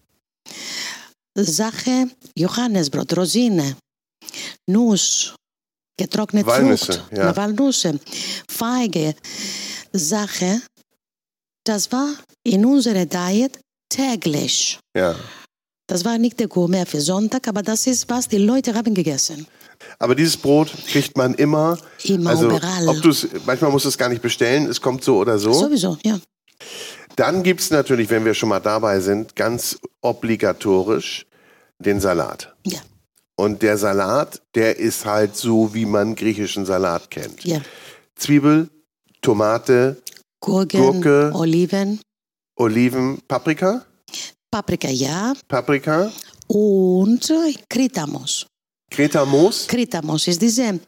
Sache, Johannesbrot, Rosine, Nuss, getrocknete Walnüsse, Frucht, ja. Walnüsse, Feige, Sache, das war in unserer Diet täglich. Ja. Das war nicht der Gourmet für Sonntag, aber das ist, was die Leute haben gegessen. Aber dieses Brot kriegt man immer. Immer, also, ob du's, manchmal musst du es gar nicht bestellen, es kommt so oder so. Sowieso, ja. Dann gibt es natürlich, wenn wir schon mal dabei sind, ganz obligatorisch den Salat. Ja, Und der Salat, der ist halt so, wie man griechischen Salat kennt. ja. Zwiebel, Tomate, Gurken, Gurke. Oliven, Oliven, Paprika, Paprika, ja. Paprika, Und Kritamos. Kretamoos. Kritamos ist diese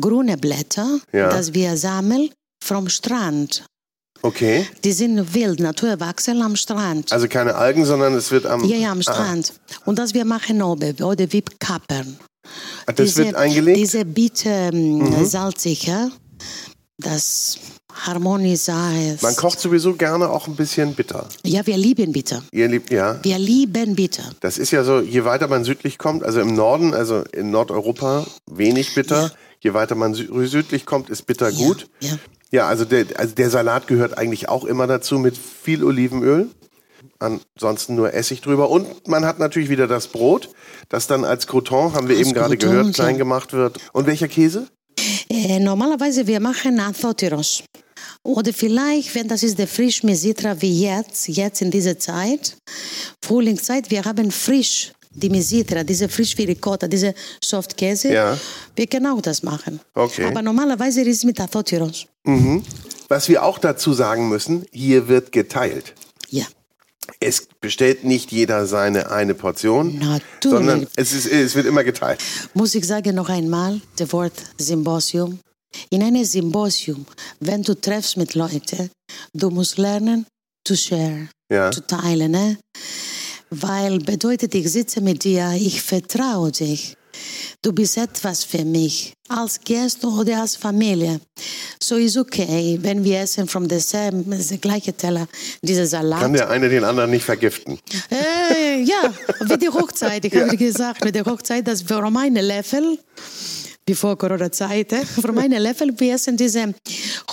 grüne Blätter, Ja. das wir sammeln vom Strand. Okay. Die sind wild, naturwachsen am Strand. Also keine Algen, sondern es wird am. ja, ja, am Ah, Strand. Und das wir machen oben, oder wie Kappern. das wird eingelegt. Mhm. Diese bitte ähm, salzige, das harmonisiert. Man kocht sowieso gerne auch ein bisschen bitter. Ja, wir lieben bitter. Ihr liebt, ja. Wir lieben bitter. Das ist ja so, je weiter man südlich kommt, also im Norden, also in Nordeuropa, wenig bitter. Je weiter man sü südlich kommt, ist bitter gut. Ja. Ja, also der, also der Salat gehört eigentlich auch immer dazu mit viel Olivenöl. Ansonsten nur Essig drüber. Und man hat natürlich wieder das Brot, das dann als Croton, haben wir Als eben gerade gehört, ja. klein gemacht wird. Und welcher Käse? Äh, normalerweise wir machen Anthotyros. Oder vielleicht, wenn das ist der frisch Mesitra wie jetzt, jetzt in dieser Zeit, Frühlingszeit, wir haben frisch die Mesitra, diese frisch wie Ricotta, diese Softkäse. Ja. Wir können auch das machen. Okay. Aber normalerweise ist es mit Anthotyros. Was wir auch dazu sagen müssen, hier wird geteilt. Ja. Es bestellt nicht jeder seine eine Portion, Natürlich. sondern es, ist, es wird immer geteilt. Muss ich sagen noch einmal das Wort Symposium? In einem Symposium, wenn du treffst mit Leuten, du musst lernen to share, Ja. zu teilen. Ne? Weil bedeutet, ich sitze mit dir, ich vertraue dich. Du bist etwas für mich, als Gast oder als Familie. So ist okay, wenn wir essen the same, the gleiche Teller, dieser Salat. Kann der eine den anderen nicht vergiften. Äh, ja, wie die Hochzeit. Ich [laughs] habe gesagt, mit der Hochzeit, das war meine Löffel, bevor Corona-Zeit, äh, von meinen Löffel, wir essen diese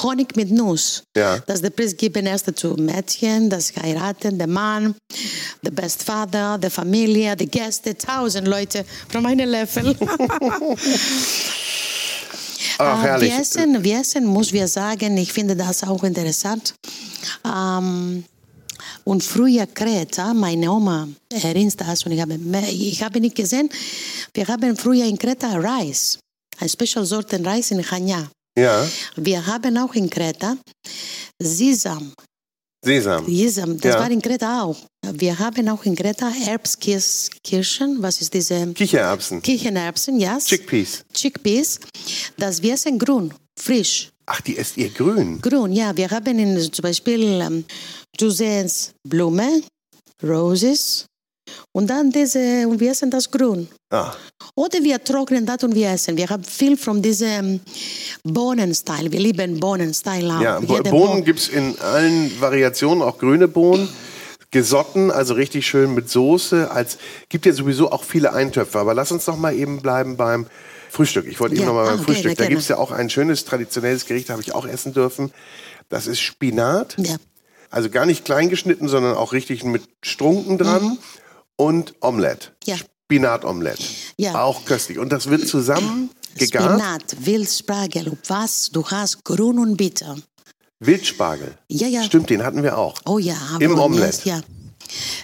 Honig mit Nuss. Ja. Das der Priester geben erst zu Mädchen, das heiraten, der Mann, der Best Father, der Familie, die Gäste, tausend Leute von meinen Löffel. Ach, [laughs] [laughs] Äh, herrlich. Wir essen, wir essen, muss wir sagen, ich finde das auch interessant. Ähm, und früher Kreta, meine Oma erinnert das und ich habe, ich habe nicht gesehen, wir haben früher in Kreta Reis, Special Sorte Reis in Chania. Ja, Wir haben auch in Kreta Sesam. Sesam. Sesam, das Ja. war in Kreta auch. Wir haben auch in Kreta Erbskirschen, was ist diese? Kichererbsen. Kichererbsen, ja. Chickpeas. Chickpeas. Das wir essen grün, frisch. Ach, die esst ihr grün. Grün, ja. Wir haben in, zum Beispiel, ähm, Blume, Roses und dann diese, und wir essen das grün. Ah, Oder wir trocknen das und wir essen. Wir haben viel von diesem Bohnen-Style. Wir lieben Bohnen-Style auch. ja, Bo Jede Bohnen gibt's in allen Variationen, auch grüne Bohnen. Gesotten, also richtig schön mit Soße. Als gibt ja sowieso auch viele Eintöpfe. Aber lass uns doch mal eben bleiben beim Frühstück. Ich wollte eben Ja, noch mal beim ah, Frühstück. da gerne. gibt's ja auch ein schönes traditionelles Gericht, habe ich auch essen dürfen. Das ist Spinat. Ja. Also gar nicht klein geschnitten, sondern auch richtig mit Strunken dran. Mhm. Und Omelette. Ja. Spinatomelette. Ja. Auch köstlich. Und das wird zusammen [clears throat] gegart. Spinat, Wildspargel, was du hast, grün und bitter. Wildspargel. Ja, ja. Stimmt, den hatten wir auch. Oh ja, Im aber Omelette. Ja.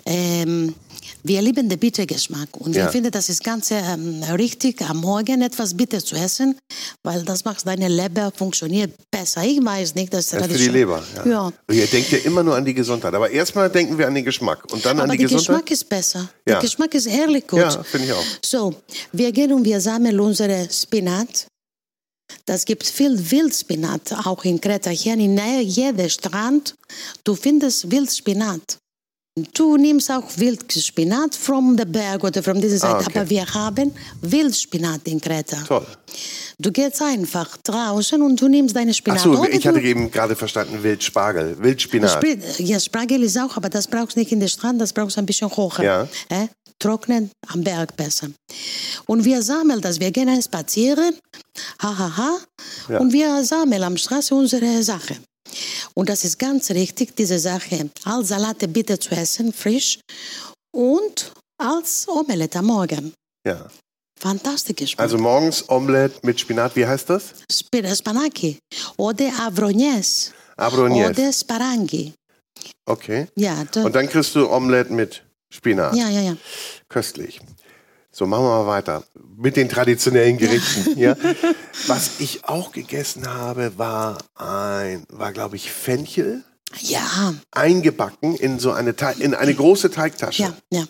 Ähm, wir lieben den Bittergeschmack und Ja. wir finden, das ist ganz ähm, richtig, am Morgen etwas bitter zu essen, weil das macht deine Leber funktioniert besser. Ich weiß nicht, das ist Das ist für die. Leber. Ja. Ja. Und ihr denkt ja immer nur an die Gesundheit. Aber erstmal denken wir an den Geschmack und dann an Aber die der Gesundheit. Geschmack ist besser. Ja. Der Geschmack ist ehrlich gut. Ja, finde ich auch. So, wir gehen und wir sammeln unsere Spinat. Das gibt viel Wildspinat, auch in Kreta. Hier in Nähe, jeder Strand, du findest Wildspinat. Du nimmst auch Wildspinat the Berg oder von dieser Seite, Ah, okay. aber wir haben Wildspinat in Kreta. Toll. Du gehst einfach draußen und du nimmst deine Spinat. Achso, Oder ich hatte eben gerade verstanden, Wildspargel, Wildspinat. Ja, Spargel ist auch, aber das brauchst du nicht in der Strand, das brauchst du ein bisschen hoch. Ja. Äh? Trocknen am Berg besser. Und wir sammeln das, wir gehen spazieren, ha, ha, ha, Ja. und wir sammeln am Straße unsere Sache. Und das ist ganz richtig, diese Sache, als Salate bitte zu essen, frisch, und als Omelette am Morgen. Ja. Fantastisch. Also morgens Omelette mit Spinat, wie heißt das? Sp- Spanaki oder Avrognes Abronies. oder Sparangi. Okay. Ja, da, Und dann kriegst du Omelette mit Spinat. ja, ja, ja. Köstlich. So, machen wir mal weiter. Mit den traditionellen Gerichten. Ja. [laughs] Was ich auch gegessen habe, war ein, war glaube ich Fenchel, Ja, eingebacken in so eine, Teig, in eine große Teigtasche. ja, ja.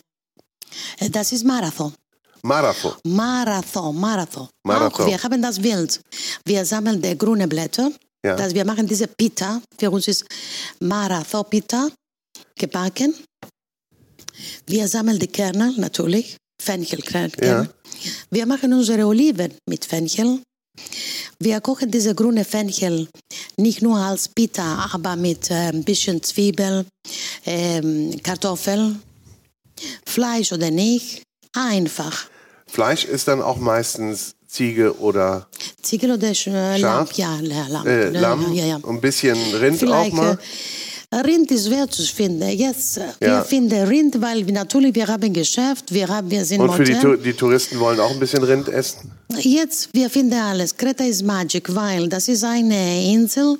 Äh, Das ist Marathon. Marafo. Marathon, Marathon. Marathon. Auch wir haben das Wild. Wir sammeln die grüne Blätter. Ja. Das, wir machen diese Pita. Für uns ist Marathon Pita gebacken. Wir sammeln die Kerne natürlich. Fenchelkerne. Ja. Wir machen unsere Oliven mit Fenchel. Wir kochen diese grüne Fenchel nicht nur als Pita, aber mit äh, ein bisschen Zwiebel, ähm, Kartoffel, Fleisch oder nicht. Einfach. Fleisch ist dann auch meistens Ziege oder Ziegel oder Sch- äh, Lamm? Schaf? Ja, la- Lamm. äh, Ja, Lamm, Ja, ja. ein bisschen Rind auch Vielleicht mal. äh, Rind ist schwer zu finden. Jetzt, äh, Ja. wir finden Rind, weil wir natürlich wir haben Geschäft, wir, haben, wir sind Und für die, modern. Die Touristen wollen auch ein bisschen Rind essen. Jetzt, wir finden alles. Kreta ist Magic, weil das ist eine Insel,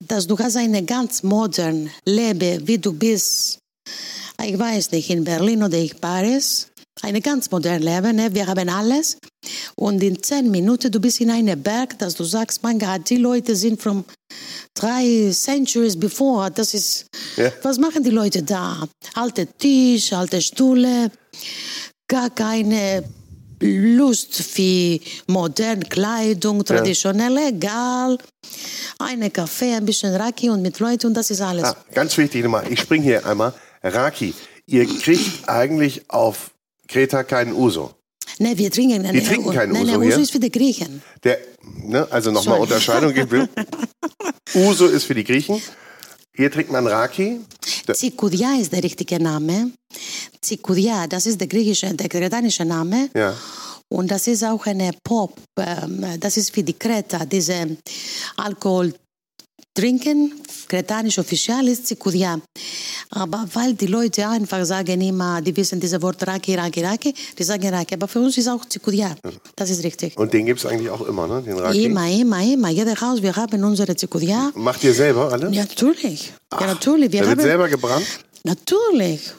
dass du hast eine ganz modern Leben, wie du bist. Ich weiß nicht, in Berlin oder in Paris. Eine ganz moderne Leben, ne? wir haben alles. Und in zehn Minuten, du bist in einem Berg, dass du sagst, mein Gott, die Leute sind from drei centuries before. Das ist, Ja. was machen die Leute da? Alte Tisch, alte Stühle, gar keine Lust für moderne Kleidung, traditionell, egal. Eine Kaffee, ein bisschen Raki und mit Leuten und das ist alles. Ah, ganz wichtig nochmal, ich springe hier einmal. Raki, ihr kriegt eigentlich auf Kreta keinen Uso. Ne, wir trinken Wir trinken keinen nein, Uso nein, hier? Uso ist für die Griechen. Der, ne, also nochmal. Unterscheidung. [laughs] Uso ist für die Griechen. Hier trinkt man Raki. Tsikudia ist der richtige Name. Tsikudia, das ist der griechische, der kretanische Name. Ja. Und das ist auch eine Pop, ähm, das ist für die Kreta, diese Alkohol trinken, kretanisch offiziell ist Tsikudia. Aber weil die Leute einfach sagen immer, die wissen dieses Wort Raki, Raki, Raki, die sagen Raki. Aber für uns ist auch Tsikudia. Das ist richtig. Und den gibt es eigentlich auch immer, ne? Den Raki. Immer, immer, immer. Jeder Haus, wir haben unsere Tsikudia. Macht ihr selber alle? Ja, natürlich. Ja, natürlich. Wir wird selber gebrannt? natürlich.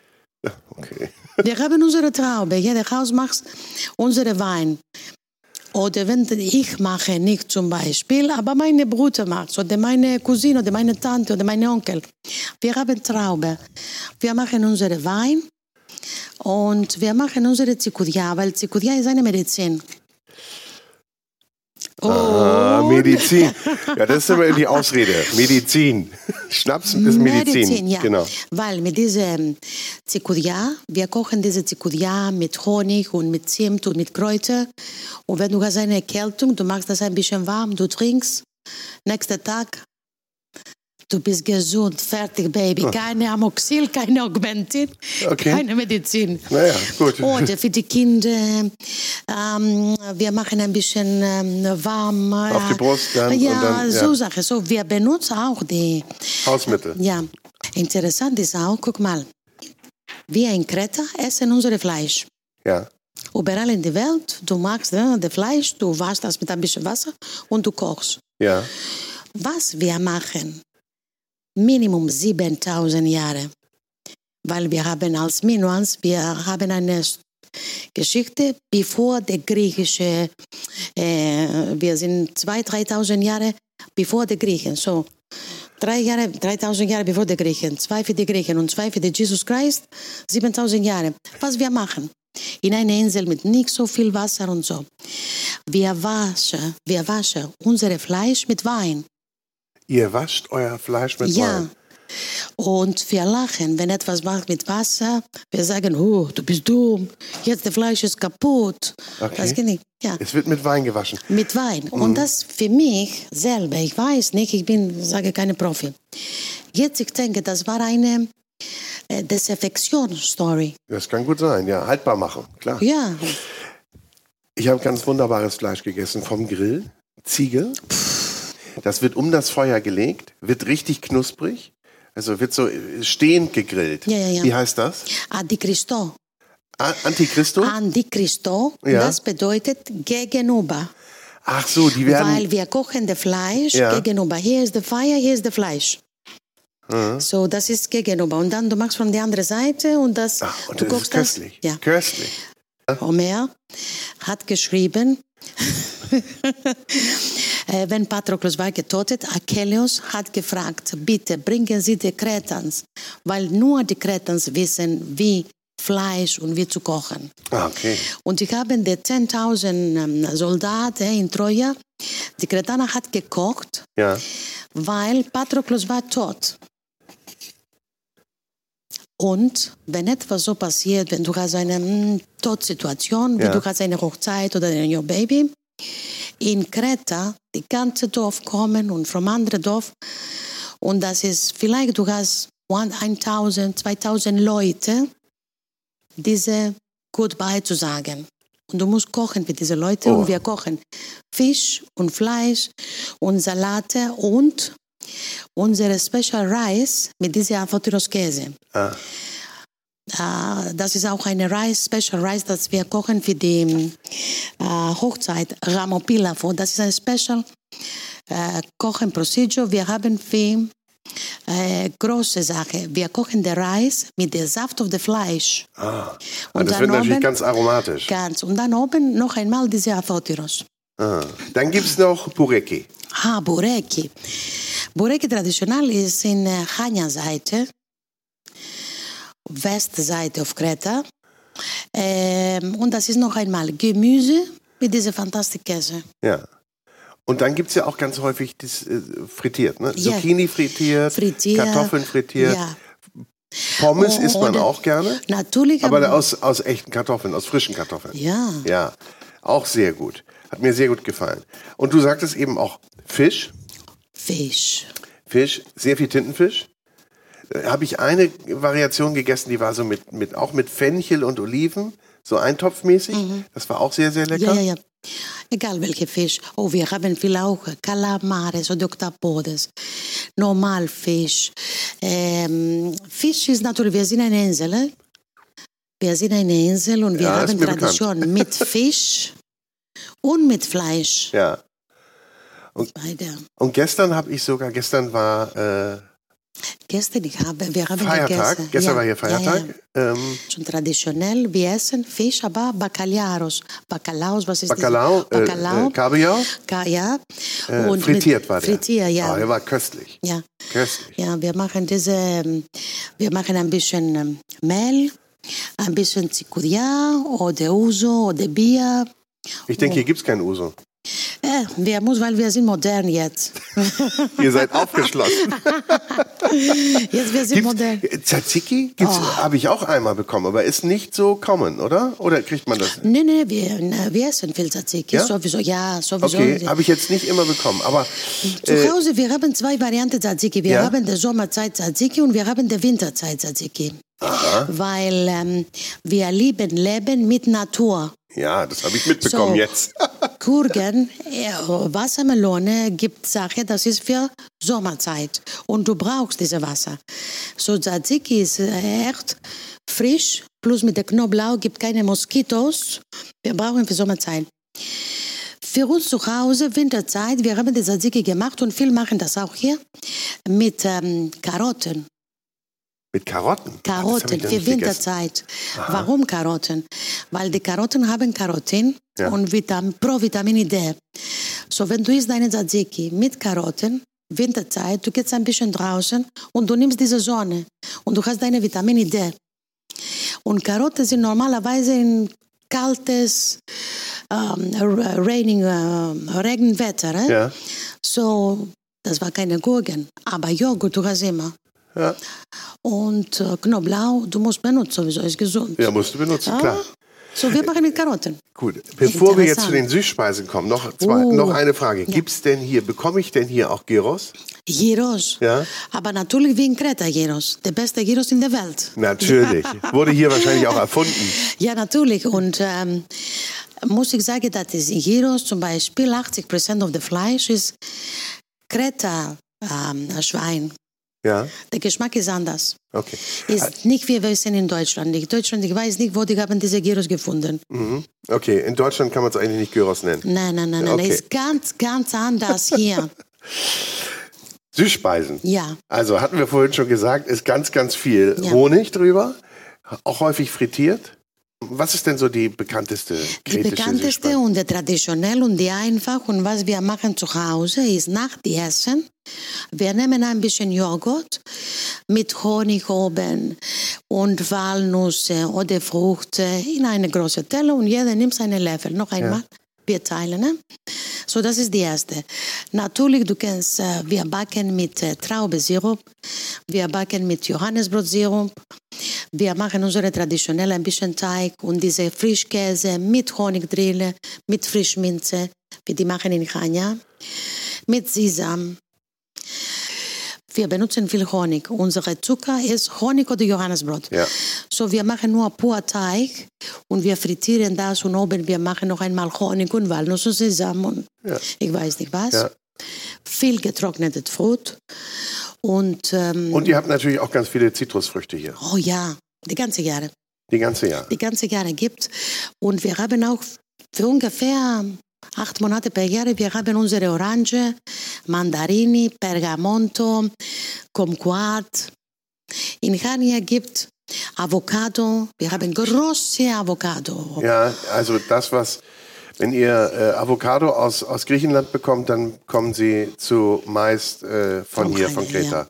Ja, [laughs] okay. Wir haben unsere Traube. Jeder Haus macht unsere Wein. Oder wenn ich mache nicht zum Beispiel, aber meine Bruder macht oder meine Cousine oder meine Tante oder mein Onkel. Wir haben Traube. Wir machen unsere Wein und wir machen unsere Zikudia, weil Zikudia ist eine Medizin. Ah, Medizin. [laughs] Ja, das ist immer die Ausrede. Medizin. Schnaps ist Medizin. ja. Genau. Weil mit diesem Zikudia, wir kochen diese Zikudia mit Honig und mit Zimt und mit Kräuter. Und wenn du hast eine Erkältung, du machst das ein bisschen warm, du trinkst. Nächster Tag, du bist gesund, fertig, Baby. Keine Amoxil, keine Augmentin, Okay. keine Medizin. Naja, gut. Oder für die Kinder, ähm, wir machen ein bisschen ähm, warm. Auf die Brust dann Ja, und dann, ja. so Sachen. So, wir benutzen auch die Hausmittel. ja, interessant ist auch, guck mal, wir in Kreta essen unser Fleisch. Ja. Überall in der Welt, du magst ne, das Fleisch, du waschst das mit ein bisschen Wasser und du kochst. Ja. Was wir machen, Minimum 7000 Jahre. Weil wir haben als Minuans, wir haben eine Geschichte, bevor der griechische, äh, wir sind 2.000, 3.000 Jahre bevor die Griechen. So, drei Jahre, 3.000 Jahre bevor die Griechen, zwei für die Griechen und zwei für den Jesus Christ, 7.000 Jahre. Was wir machen? In einer Insel mit nicht so viel Wasser und so. Wir waschen, wir waschen unser Fleisch mit Wein. Ihr wascht euer Fleisch mit Ja. Wein. Und wir lachen, wenn etwas macht mit Wasser. Wir sagen, oh, du bist dumm, jetzt das Fleisch ist kaputt. Okay. Das geht nicht. Ja. Es wird mit Wein gewaschen. Mit Wein. Und das für mich selber, ich weiß nicht, ich bin, sage keine Profi. Jetzt, ich denke, das war eine äh, Desinfektion-Story. Das kann gut sein, ja. Haltbar machen, klar. Ja, Ich habe ganz wunderbares Fleisch gegessen vom Grill. Ziege. Das wird um das Feuer gelegt, wird richtig knusprig. Also wird so äh, stehend gegrillt. Ja, ja, ja. Wie heißt das? Antichristo. A Antichristo? Antichristo, Ja. das bedeutet gegenüber. Ach so, die werden. Weil wir kochen das Fleisch Ja. gegenüber. Hier ist der Feuer, hier ist das Fleisch. So, das ist gegenüber. Und dann du machst von der anderen Seite und das, Ach, und du das ist kochst das. köstlich. Ja. Köstlich. Homer hat geschrieben, [laughs] äh, wenn Patroklos war getötet, Achilleus hat gefragt, bitte bringen Sie die Kretans, weil nur die Kretans wissen, wie Fleisch und wie zu kochen. Ah, okay. Und ich habe die 10.000 ähm, Soldaten in Troja, die Kretaner hat gekocht, Ja. weil Patroklos war tot. Und wenn etwas so passiert, wenn du hast eine mm, Todsituation, wie Ja. du hast eine Hochzeit oder ein New Baby, in Kreta, die ganze Dorf kommen und vom anderen Dorf und das ist vielleicht du hast 1000, 2000 Leute, diese Goodbye zu sagen. Und du musst kochen für diese Leute Oh. und wir kochen Fisch und Fleisch und Salate und unsere Special Rice mit dieser Avotiros Käse. Ah. Äh, das ist auch eine Rice, Special Rice, das wir kochen für die äh, Hochzeit, Ramo Pilafo. Das ist eine Special äh, Kochen Procedure. Wir haben für äh, große Sache. Wir kochen den Reis mit dem Saft of the Fleisch. Ah. Und das dann wird natürlich oben- ganz aromatisch. Ganz. Und dann oben noch einmal diese Avotiros. Ah. Dann gibt es noch Bureki. Ah, Bureki. Bureki traditionell ist in äh, Chania-Seite, Westseite auf Kreta. Ähm, und das ist noch einmal Gemüse mit dieser fantastischen Käse. Ja. Und dann gibt es ja auch ganz häufig das äh, frittiert, ne? Ja. Zucchini frittiert, Frittiert. Kartoffeln frittiert. Ja. Pommes Oh, isst man auch gerne. Natürlich. Aber aber- aus, aus echten Kartoffeln, aus frischen Kartoffeln. Ja. Ja, auch sehr gut. Hat mir sehr gut gefallen. Und du sagtest eben auch Fisch. Fisch. Fisch, sehr viel Tintenfisch. Habe ich eine Variation gegessen, die war so mit, mit auch mit Fenchel und Oliven, so eintopfmäßig. Das war auch sehr, sehr lecker. Mhm. Ja, ja, ja. Egal welche Fisch. Oh, wir haben viel auch Calamares oder Octopodes. Normalfisch. Ähm, Fisch ist natürlich, wir sind eine Insel. Eh? Wir sind eine Insel und wir Ja, haben Tradition mit [laughs] Fisch und mit Fleisch. Ja. Beide. Und gestern habe ich sogar, gestern war äh, Gestern, ich habe, wir haben Feiertag. gegessen. Gestern ja, war hier Ja, Feiertag. ja. Ähm, Schon traditionell, wir essen Fisch, aber Bacalhaos. Bacalaos, was ist Bacalao, das? äh, Bacalao. äh, Kabeljau, Ka ja. äh, Und frittiert mit, war der. Frittiert, ja. Ah, der war köstlich. ja. Köstlich. Ja, wir machen diese, ähm, wir machen ein bisschen ähm, Mehl, ein bisschen Zikuria oder Uso oder Bier. Ich denke, hier gibt es kein Uso. Äh, wir muss, weil wir sind modern jetzt. [laughs] Ihr seid aufgeschlossen. [laughs] Jetzt wir sind Gibt's, modern. äh, Tzatziki Oh. habe ich auch einmal bekommen, aber ist nicht so common, oder? Oder kriegt man das? Nee, nee, wir, wir essen viel Tzatziki. Ja? Sowieso, ja, sowieso. Okay, habe ich jetzt nicht immer bekommen, aber Zu Hause, wir haben zwei Varianten Tzatziki. Wir Ja? haben die Sommerzeit Tzatziki und wir haben die Winterzeit Tzatziki. Weil ähm, wir lieben Leben mit Natur. ja, das habe ich mitbekommen So. jetzt. [laughs] Gurken, äh, Wassermelone gibt Sache, das ist für Sommerzeit. Und du brauchst dieses Wasser. So Tzatziki ist äh, echt frisch, plus mit der Knoblauch gibt keine Moskitos. Wir brauchen für Sommerzeit. Für uns zu Hause, Winterzeit, wir haben die Tzatziki gemacht und viele machen das auch hier mit ähm, Karotten. Mit Karotten. Ah, Karotten für gegessen. Winterzeit. Warum Karotten? Weil die Karotten haben Karotin Ja. und Vitam Provitamin D. So, wenn du isst deine Tzatziki mit Karotten, Winterzeit, du gehst ein bisschen draußen und du nimmst diese Sonne und du hast deine Vitamin D. Und Karotten sind normalerweise in kaltes, ähm, raining, äh, Regenwetter. Eh? Ja. So, das war keine Gurken, aber Joghurt, du hast immer. Ja. Und äh, Knoblauch, du musst benutzen, sowieso, ist gesund. Ja, musst du benutzen, klar. So, wir machen mit Karotten. Gut, bevor wir jetzt zu den Süßspeisen kommen, noch, zwei, Oh. noch eine Frage. Gibt's denn hier, bekomme ich denn hier auch Gyros? Gyros. Ja. Aber natürlich wie in Kreta Gyros. Der beste Gyros in der Welt. Natürlich. [laughs] Wurde hier wahrscheinlich auch erfunden. Ja, natürlich. Und ähm, muss ich sagen, dass es in Gyros zum Beispiel 80% of the Fleisch ist Kreta ähm, Schwein. Ja, Der Geschmack ist anders. okay. Ist nicht wie wir sind in Deutschland. In Deutschland, ich weiß nicht, wo die haben diese Gyros gefunden. Mhm. Okay, in Deutschland kann man es eigentlich nicht Gyros nennen. Nein, nein, nein, nein. Okay. Ist ganz, ganz anders hier. [laughs] Süßspeisen. ja. Also hatten wir vorhin schon gesagt, ist ganz, ganz viel Ja. Honig drüber, auch häufig frittiert. Was ist denn so die bekannteste Die bekannteste Süßspeise? und die traditionell und die einfach und was wir machen zu Hause ist nach dem Essen. Wir nehmen ein bisschen Joghurt mit Honig oben und Walnüsse oder Früchte in eine große Teller und jeder nimmt seinen Löffel. Noch einmal, wir teilen. Ne? So, das ist die erste. Natürlich, du kannst, äh, wir backen mit äh, Traubesirup, wir backen mit Johannesbrotsirup, wir machen unsere traditionelle ein bisschen Teig und diese Frischkäse mit Honigdrille, mit Frischminze, wie die machen in Chania, mit Sesam. Wir benutzen viel Honig. Unsere Zucker ist Honig oder Johannesbrot. Ja. So, wir machen nur pur Teig und wir frittieren das und oben wir machen noch einmal Honig und Walnuss und Sesam und Ja. ich weiß nicht was. Ja. Viel getrocknetes Frucht und, ähm, Und ihr habt natürlich auch ganz viele Zitrusfrüchte hier, oh ja, die ganze Jahre. die ganze Jahr. die ganze Jahre gibt. Und wir haben auch für ungefähr acht Monate per Jahr, wir haben unsere Orange, Mandarini, Pergamonto, Kumquat. In Chania gibt Avocado. Wir haben große Avocado. Ja, also das, was, wenn ihr äh, Avocado aus, aus Griechenland bekommt, dann kommen sie zumeist äh, von Von hier, Chania, von Kreta. ja.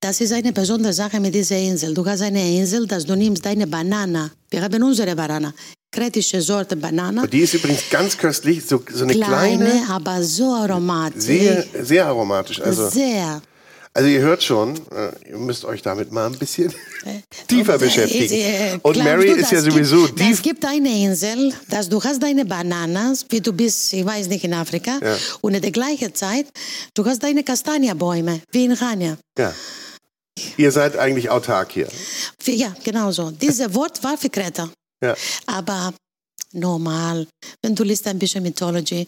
Das ist eine besondere Sache mit dieser Insel. Du hast eine Insel, dass du nimmst deine Banane. Wir haben unsere Banane. Kretische Sorte Banane. Die ist übrigens ganz köstlich, so, so eine Kleine, kleine, aber so aromatisch. sehr, sehr aromatisch. Also, Sehr. also ihr hört schon, äh, ihr müsst euch damit mal ein bisschen [laughs] tiefer Und, äh, beschäftigen. äh, Und Mary du, ist ja sowieso gibt, Es gibt eine Insel, dass du hast deine Bananen, wie du bist, ich weiß nicht, in Afrika. Ja. Und in der gleichen Zeit, du hast deine Kastanienbäume, wie in Chania. Ja. Ihr seid eigentlich autark hier. Ja, genau so. Dieses Wort war für Kreta. Ja. Aber normal, wenn du liest ein bisschen Mythology,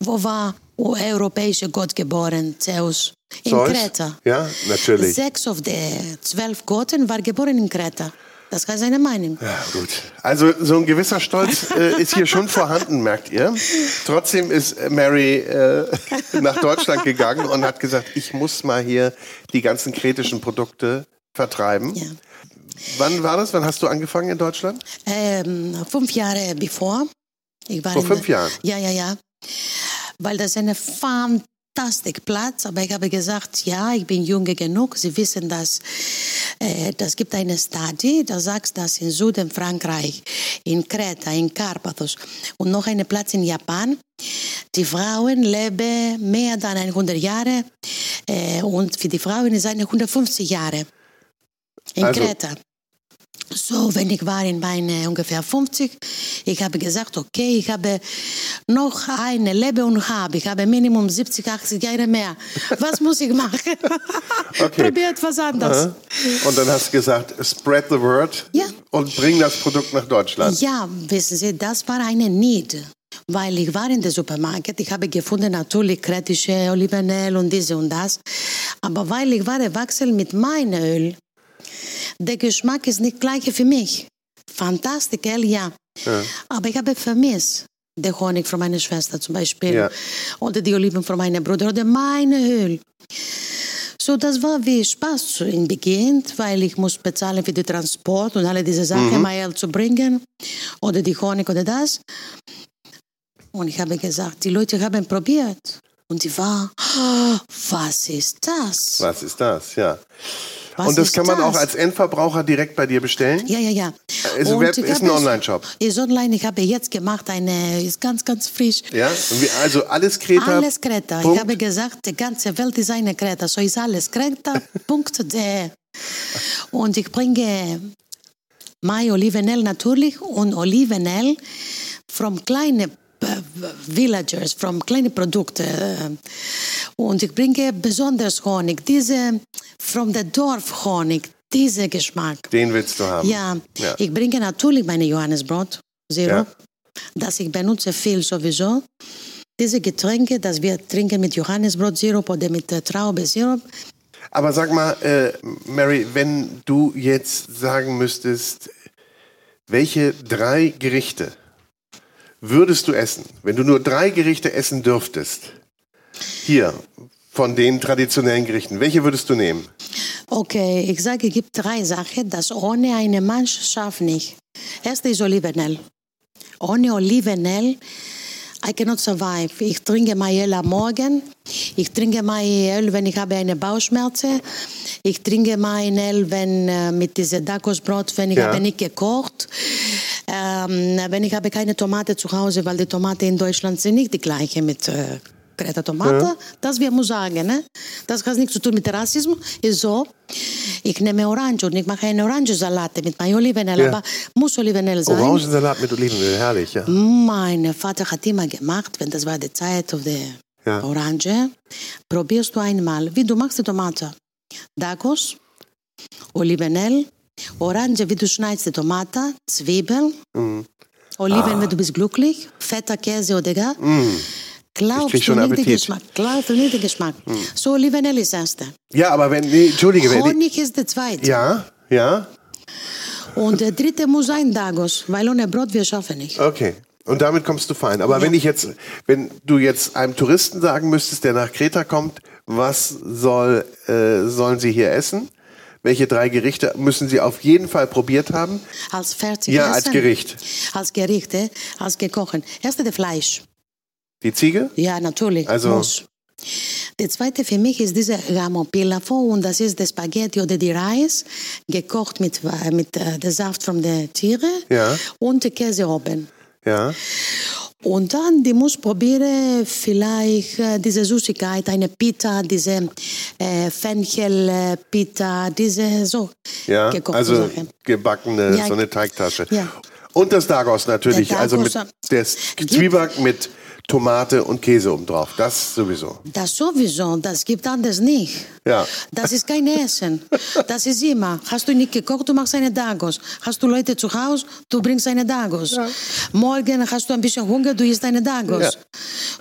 wo war der europäische Gott geboren, Zeus? In Zeus? Kreta. Ja, natürlich. Sechs of the zwölf Götter waren geboren in Kreta. Das heißt eine Meinung. Ja, gut. Also so ein gewisser Stolz äh, ist hier schon vorhanden, merkt ihr. Trotzdem ist Mary äh, nach Deutschland gegangen und hat gesagt, ich muss mal hier die ganzen kretischen Produkte vertreiben. Ja. Wann war das? Wann hast du angefangen in Deutschland? Ähm, fünf Jahre bevor. Vor fünf Jahren? Ja, ja, ja. Weil das ist ein fantastischer Platz. Aber ich habe gesagt, ja, ich bin jung genug. Sie wissen, dass äh, das gibt eine Studie, da sagt, dass in Süden Frankreich, in Kreta, in Karpathos und noch einen Platz in Japan, die Frauen leben mehr als 100 Jahre äh, und für die Frauen ist es 150 Jahre in Also- Kreta. So, wenn ich war in meine ungefähr 50, ich habe gesagt, okay, ich habe noch ein Leben und habe, ich habe Minimum 70, 80 Jahre mehr. Was muss ich machen? [laughs] Okay. Probier etwas anderes. Aha. Und dann hast du gesagt, spread the word Ja. und bring das Produkt nach Deutschland. Ja, wissen Sie, das war eine Need. Weil ich war in der Supermarkt, ich habe gefunden natürlich kritische Olivenöl und diese und das. Aber weil ich war erwachsen mit meinem Öl, der Geschmack ist nicht gleich für mich. Fantastisch, gell? Ja. Aber ich habe vermisst den Honig von meiner Schwester zum Beispiel. Ja. Oder die Oliven von meinem Bruder oder mein Öl. So, das war wie Spaß im Beginn, weil ich muss bezahlen für den Transport und alle diese Sachen Mhm. mal zu bringen. Oder die Honig oder das. Und ich habe gesagt, die Leute haben probiert. Und die war, "Ah, was ist das? Was ist das? Ja. Was und das kann man auch das? als Endverbraucher direkt bei dir bestellen? Ja, ja, ja. Ist, Und Web, ist ein es- Online-Shop. Ist online, ich habe jetzt gemacht, eine, ist ganz, ganz frisch. Ja? Also alles Kreta. Alles Kreta. Punkt. Ich habe gesagt, die ganze Welt ist eine Kreta. So ist alles Kreta.de. [laughs] Und ich bringe Mai Olivenöl natürlich und Olivenöl from kleine äh, Villagers, from kleine Produkte. Und ich bringe besonders Honig, diese from the Dorf Honig, dieser Geschmack. Den willst du haben. Ja, Ja. ich bringe natürlich meine Johannesbrot, Zero, Ja. das ich benutze viel sowieso. Diese Getränke, das wir trinken mit Johannesbrot-Sirup oder mit äh, Traube-Sirup, Aber sag mal, äh, Mary, wenn du jetzt sagen müsstest, welche drei Gerichte würdest du essen, wenn du nur drei Gerichte essen dürftest? Hier, von den traditionellen Gerichten, welche würdest du nehmen? Okay, ich sage, es gibt drei Sachen, das ohne einen Mensch schafft nicht. Erste ist Olivenöl. Ohne Olivenöl, I cannot survive. Ich trinke mein Öl am Morgen. Ich trinke mein Öl, wenn ich habe eine Bauchschmerzen. Ich trinke mein Öl, wenn äh, mit diesem Dakosbrot, wenn ich Ja. habe nicht gekocht. Ähm, wenn ich habe keine Tomate zu Hause, weil die Tomaten in Deutschland sind nicht die gleiche mit äh, Greta Tomate. Das wir muss sagen, ne? Das hat nichts zu tun mit Rassismus. Ist so. Ich nehme Orange und ich mache eine Orangensalate mit meinem Olivenöl, Ja. aber muss Olivenöl sein. Orangensalat mit Olivenöl, herrlich, ja. Mein Vater hat immer gemacht, wenn das war die Zeit auf der Ja. Orange, probierst du einmal, wie du machst die Tomate. Dagos, Olivenöl, Orange, wie du schneidest die Tomate, Zwiebeln, Mhm. Oliven, wenn du bist glücklich, fetter Käse oder gar. Glaubst du nicht den. Geschmack? Glaubst du nicht den Geschmack? So, Olivenöl ist das erste. Ja, aber wenn, nee, entschuldige, wenn, Honig ist der zweite. ja, ja, Und der dritte muss sein Dagos, weil ohne Brot wir schaffen nicht. okay. Und damit kommst du fein. Aber wenn ich jetzt, wenn du jetzt einem Touristen sagen müsstest, der nach Kreta kommt, was soll, äh, sollen sie hier essen? Welche drei Gerichte müssen sie auf jeden Fall probiert haben? Als fertig Ja, essen. als Gericht. Als Gerichte, als gekochen. Erste der Fleisch. Die Ziege? Ja, natürlich. Also- Muss. Der zweite für mich ist dieser Ramo Pilafo und das ist der Spaghetti oder die Reis, gekocht mit, mit äh, der Saft von den Tieren Ja. und der Käse oben. Ja. Und dann, die muss probieren vielleicht äh, diese Süßigkeit, eine Pita, diese äh, Fenchel-Pita, diese so Ja, gekochte also Sachen. gebackene, Ja. so eine Teigtasche. Ja. Und das Dagos natürlich, Der also mit Dagos, der Zwieback mit Tomate und Käse obendrauf. Das sowieso. Das sowieso, das gibt anders nicht. Ja. Das ist kein Essen. Das ist immer. Hast du nicht gekocht, du machst eine Dagos. Hast du Leute zu Hause, du bringst eine Dagos. Morgen hast du ein bisschen Hunger, du isst eine Dagos. Ja.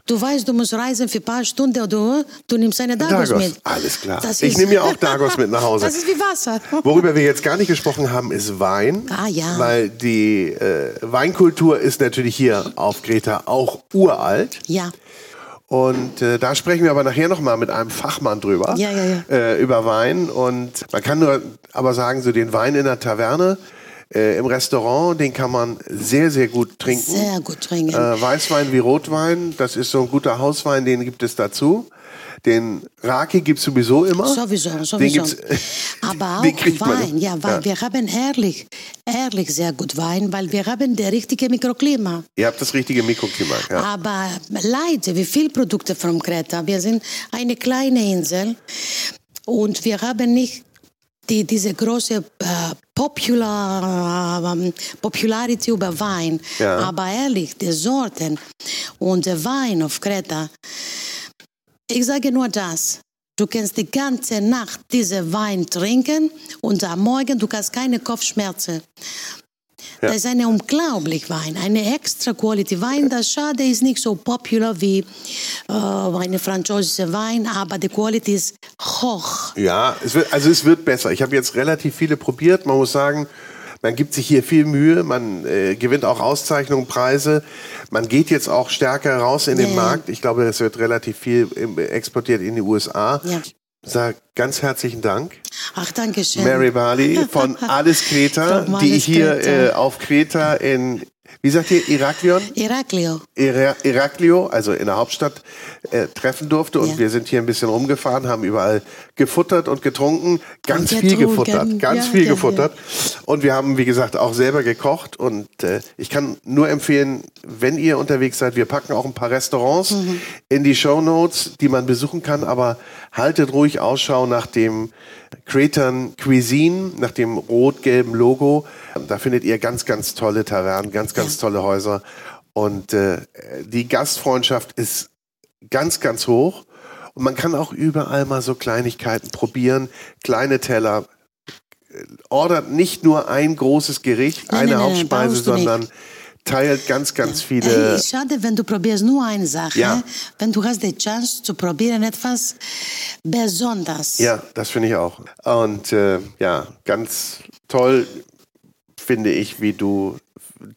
Du weißt, du musst reisen für ein paar Stunden oder du nimmst eine Dagos, Dagos, mit. alles klar. Das Ich nehme ja auch [laughs] Dagos mit nach Hause. Das ist wie Wasser. Worüber wir jetzt gar nicht gesprochen haben, ist Wein. Ah, ja. Weil die äh, Weinkultur ist natürlich hier auf Kreta auch uralt. Ja, Und äh, da sprechen wir aber nachher nochmal mit einem Fachmann drüber. Ja, ja, ja. Äh, über Wein. Und man kann nur aber sagen, so den Wein in der Taverne, äh, im Restaurant, den kann man sehr, sehr gut trinken. sehr gut trinken. Äh, Weißwein wie Rotwein, das ist so ein guter Hauswein, den gibt es dazu. Den Raki gibt es sowieso immer. Sowieso, sowieso. [laughs] Aber [laughs] auch. Wein, ja, Wein. Wir haben ehrlich, ehrlich sehr gut Wein, weil wir haben der richtige Mikroklima. Ihr habt das richtige Mikroklima. Ja. Aber leider, wie viele Produkte von Kreta. Wir sind eine kleine Insel und wir haben nicht die, diese große äh, Popular, ähm, Popularity über Wein. Ja. Aber ehrlich, die Sorten und der Wein auf Kreta, ich sage nur das. Du kannst die ganze Nacht diese Wein trinken und am Morgen du hast keine Kopfschmerzen. Das ist eine unglaublich Wein, eine extra Quality Wein. Das Schade ist nicht so popular wie äh, eine französische Wein, aber die Quality ist hoch. Ja, es wird, also es wird besser. Ich habe jetzt relativ viele probiert. Man muss sagen, man gibt sich hier viel Mühe, man äh, gewinnt auch Auszeichnungen, Preise. Man geht jetzt auch stärker raus in den Ja. Markt. Ich glaube, es wird relativ viel ähm, exportiert in die USA. Ja. Sag ganz herzlichen Dank. Ach, danke schön. Mary Barley von [laughs] Alles Kreta, die hier äh, auf Kreta in, wie sagt ihr, Iraklion? Iraklio. Ira- Iraklio, also in der Hauptstadt, äh, treffen durfte. Und Ja. wir sind hier ein bisschen rumgefahren, haben überall gefuttert und getrunken. Ganz viel gefuttert, ganz Ja, viel ja, gefuttert. Und wir haben, wie gesagt, auch selber gekocht. Und äh, ich kann nur empfehlen, wenn ihr unterwegs seid, wir packen auch ein paar Restaurants Mhm. in die Show Notes, die man besuchen kann. Aber haltet ruhig Ausschau nach dem Cretan Cuisine nach dem rot-gelben Logo. Da findet ihr ganz, ganz tolle Tavernen, ganz, ganz tolle Häuser. Und äh, die Gastfreundschaft ist ganz, ganz hoch. Und man kann auch überall mal so Kleinigkeiten probieren, kleine Teller. Ordert nicht nur ein großes Gericht, Nein, eine nein, Hauptspeise, du nicht. Teilt ganz, ganz viele. Ey, schade, wenn du probierst nur eine Sache. Ja. Wenn du hast die Chance zu probieren etwas Besonderes. Ja, das finde ich auch. Und äh, ja, ganz toll finde ich, wie du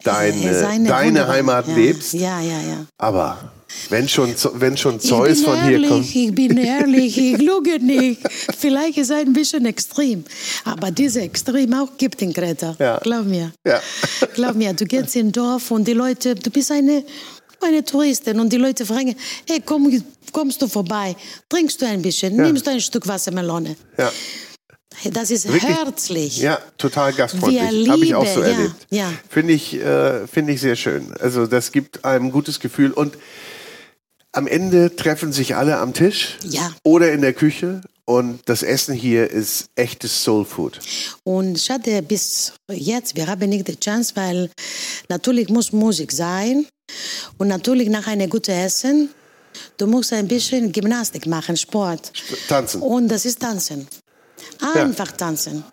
deine, Es deine Heimat ja. lebst. Ja, ja, ja. Aber wenn schon, wenn schon Zeus von hier ehrlich, kommt. ich bin ehrlich, ich [laughs] lüge nicht. Vielleicht ist es ein bisschen extrem, aber diese Extrem auch gibt in Kreta. Ja. Glaub mir. Ja. Glaub mir, du gehst in ein Dorf und die Leute, du bist eine, eine Touristin und die Leute fragen, hey, komm, kommst du vorbei? Trinkst du ein bisschen? Ja. Nimmst du ein Stück Wassermelone? Ja, Das ist Wirklich? herzlich. ja, total gastfreundlich. Habe ich auch so ja, erlebt. ja. Finde ich, äh, finde ich sehr schön. Also das gibt einem ein gutes Gefühl. Und am Ende treffen sich alle am Tisch Ja. oder in der Küche. Und das Essen hier ist echtes Soul Food. Und schade, bis jetzt, wir haben nicht die Chance, weil natürlich muss Musik sein und natürlich nach einem guten Essen, du musst ein bisschen Gymnastik machen, Sport. Tanzen. Und das ist Tanzen. Einfach tanzen.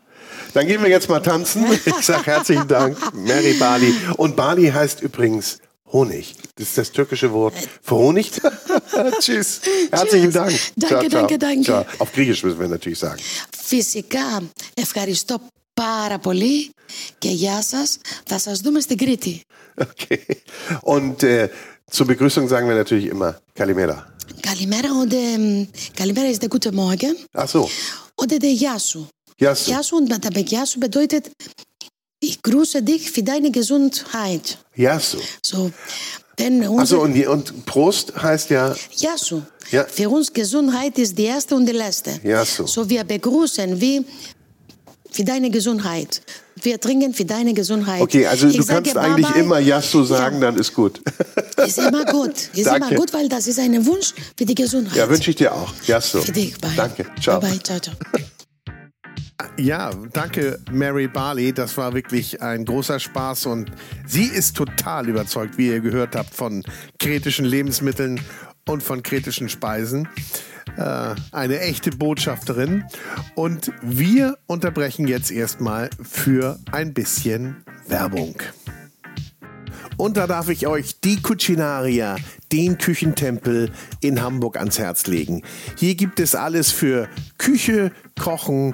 Dann gehen wir jetzt mal tanzen. Ich sage herzlichen Dank, Mary Bali. Und Bali heißt übrigens Honig. Das ist das türkische Wort für Honig. [laughs] Tschüss. [laughs] Herzlichen Tschüss. Dank. Danke, danke, danke. Ciao. Auf Griechisch müssen wir natürlich sagen. Φυσικά, ευχαριστώ πάρα πολύ και γεια σας. Θα σας δούμε στην Κρήτη. [laughs] Okay. Und äh, zur Begrüßung sagen wir natürlich immer Kalimera. Καλημέρα, und ähm, καλημέρα ist der gute Morgen. Ach so. Oder der Gεια σου. Ja, so. Gεια σου und der Gεια σου bedeutet, ich grüße dich für deine Gesundheit. Ja, so. Denn Also und, und Prost heißt ja ja, so. Ja. Für uns Gesundheit ist die erste und die letzte. Ja, so. Wir begrüßen wie für deine Gesundheit. Wir trinken für deine Gesundheit. Okay, also Ich du sage kannst eigentlich immer Yasso sagen, dann ist gut. Ja, [laughs] ist immer gut. Ist Danke. immer gut, weil das ist ein Wunsch für die Gesundheit. Ja, wünsche ich dir auch. Yasso. Für dich. Bye. Danke. Ciao. Bye, bye. Ciao, ciao. Ja, danke Mary Barley. Das war wirklich ein großer Spaß und sie ist total überzeugt, wie ihr gehört habt, von kretischen Lebensmitteln und von kretischen Speisen. Äh, eine echte Botschafterin. Und wir unterbrechen jetzt erstmal für ein bisschen Werbung. Und da darf ich euch die Cucinaria, den Küchentempel in Hamburg ans Herz legen. Hier gibt es alles für Küche, Kochen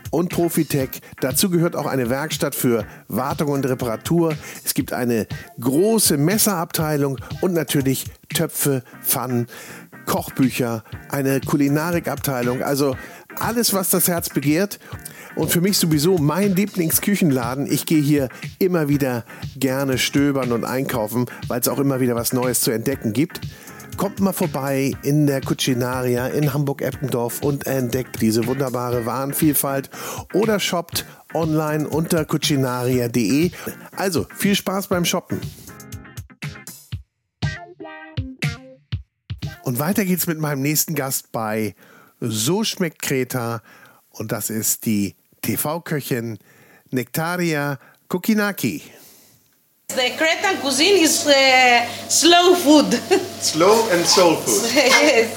und Profitec. Dazu gehört auch eine Werkstatt für Wartung und Reparatur. Es gibt eine große Messerabteilung und natürlich Töpfe, Pfannen, Kochbücher, eine Kulinarikabteilung. Also alles, was das Herz begehrt. Und für mich sowieso mein Lieblingsküchenladen. Ich gehe hier immer wieder gerne stöbern und einkaufen, weil es auch immer wieder was Neues zu entdecken gibt. Kommt mal vorbei in der Cucinaria in Hamburg-Eppendorf und entdeckt diese wunderbare Warenvielfalt oder shoppt online unter cucinaria.de. Also viel Spaß beim Shoppen. Und weiter geht's mit meinem nächsten Gast bei So schmeckt Kreta und das ist die TV-Köchin Nektaria Kokinaki. The Cretan cuisine is uh, slow food. [laughs] Slow and soul food. yes.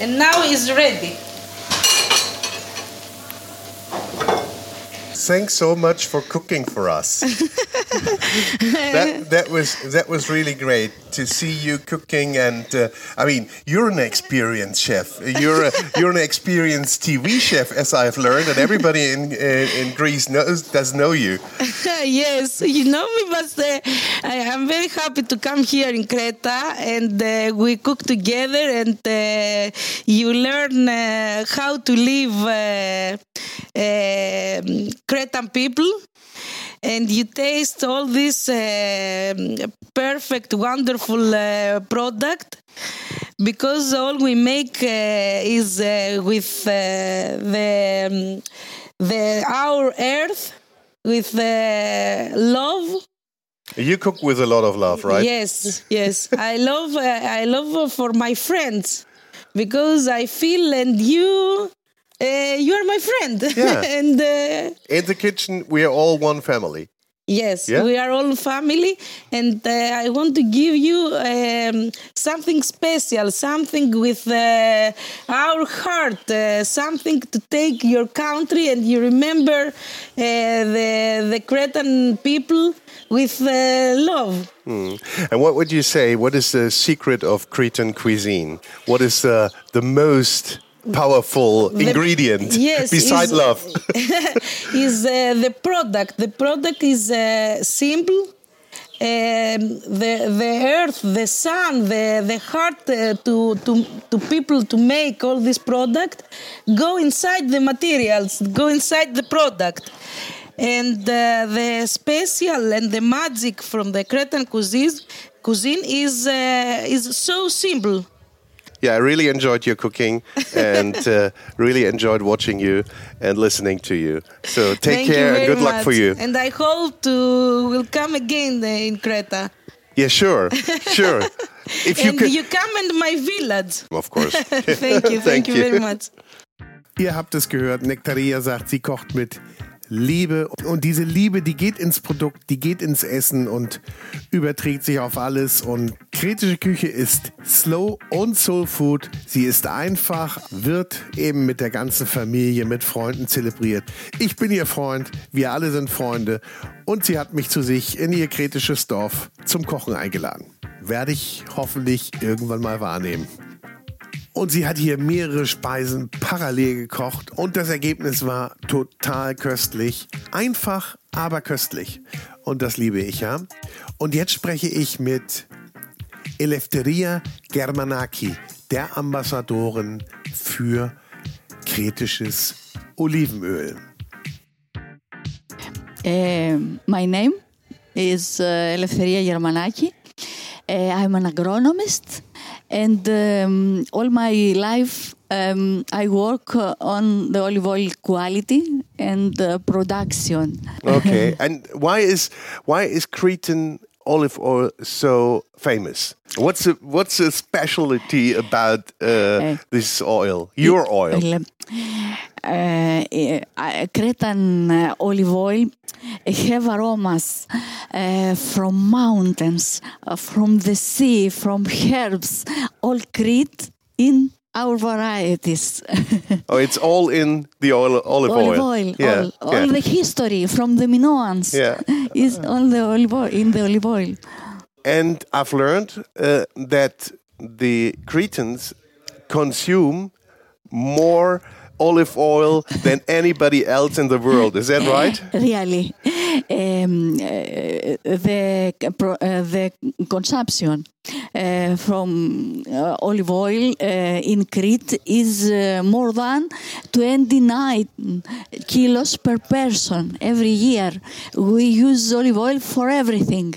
And now it's ready. Thanks so much for cooking for us. [laughs] that, that was that was really great to see you cooking, and uh, I mean, you're an experienced chef. You're a, you're an experienced TV chef, as I've learned, and everybody in in, in Greece knows does know you. [laughs] yes, you know me, but uh, I am very happy to come here in Creta and uh, we cook together and uh, you learn uh, how to live uh, uh, Cretan people. and you taste all this uh, perfect, wonderful uh, product because all we make uh, is uh, with uh, the um, the our earth with love You cook with a lot of love, right? Yes, yes. I love I love for my friends because I feel and you uh, you are my friend. Yeah. [laughs] and uh, In the kitchen, we are all one family. yes, Yeah? we are all family and uh, I want to give you um, something special, something with uh, our heart, uh, something to take your country and you remember uh, the the Cretan people with uh, love. And what would you say? What is the secret of Cretan cuisine? What is uh, the most powerful ingredient [laughs] yes, beside is- love? [laughs] is uh, the product. The product is uh, simple. Um, the the earth, the sun, the the heart uh, to to to people to make all this product go inside the materials, go inside the product, and uh, the special and the magic from the Cretan cuisine cuisine is uh, is so simple. Yeah, I really enjoyed your cooking and uh, really enjoyed watching you and listening to you. So take Thank care and very good luck for you. And I hope to will come again uh, in Creta. Yeah, sure, sure. [laughs] If you and could, you come in my village. of course. [laughs] Thank you, thank, you very much. Ihr habt es gehört, Nektaria sagt, sie kocht mit Liebe. Und diese Liebe, die geht ins Produkt, die geht ins Essen und überträgt sich auf alles. Und kretische Küche ist slow und soul food. Sie ist einfach, wird eben mit der ganzen Familie, mit Freunden zelebriert. Ich bin ihr Freund, wir alle sind Freunde. Und sie hat mich zu sich in ihr kretisches Dorf zum Kochen eingeladen. Werde ich hoffentlich irgendwann mal wahrnehmen. Und sie hat hier mehrere Speisen parallel gekocht und das Ergebnis war total köstlich. Einfach, aber köstlich. Und das liebe ich ja. Und jetzt spreche ich mit Eleftheria Germanaki, der Ambassadorin für kretisches Olivenöl. Uh, my name is uh, Eleftheria Germanaki. Uh, I'm an agronomist, and um, all my life um, I work uh, on the olive oil quality and uh, production. Okay. [laughs] and why is why is Cretan olive oil so famous? What's the, what's the specialty about uh, this oil? Your oil. Cretan olive oil have aromas uh, from mountains, from the sea, from herbs, all Crete in our varieties. [laughs] Oh, it's all in the oil, olive, olive oil, Yeah. all, yeah. all the history from the Minoans Yeah. [laughs] is all the olive oil, in the olive oil. And I've learned uh, that the Cretans consume more olive oil than anybody else in the world. Is that right? [laughs] Really, um, uh, the uh, the consumption uh, from uh, olive oil in Crete is more than 29 kilos per person every year. We use olive oil for everything.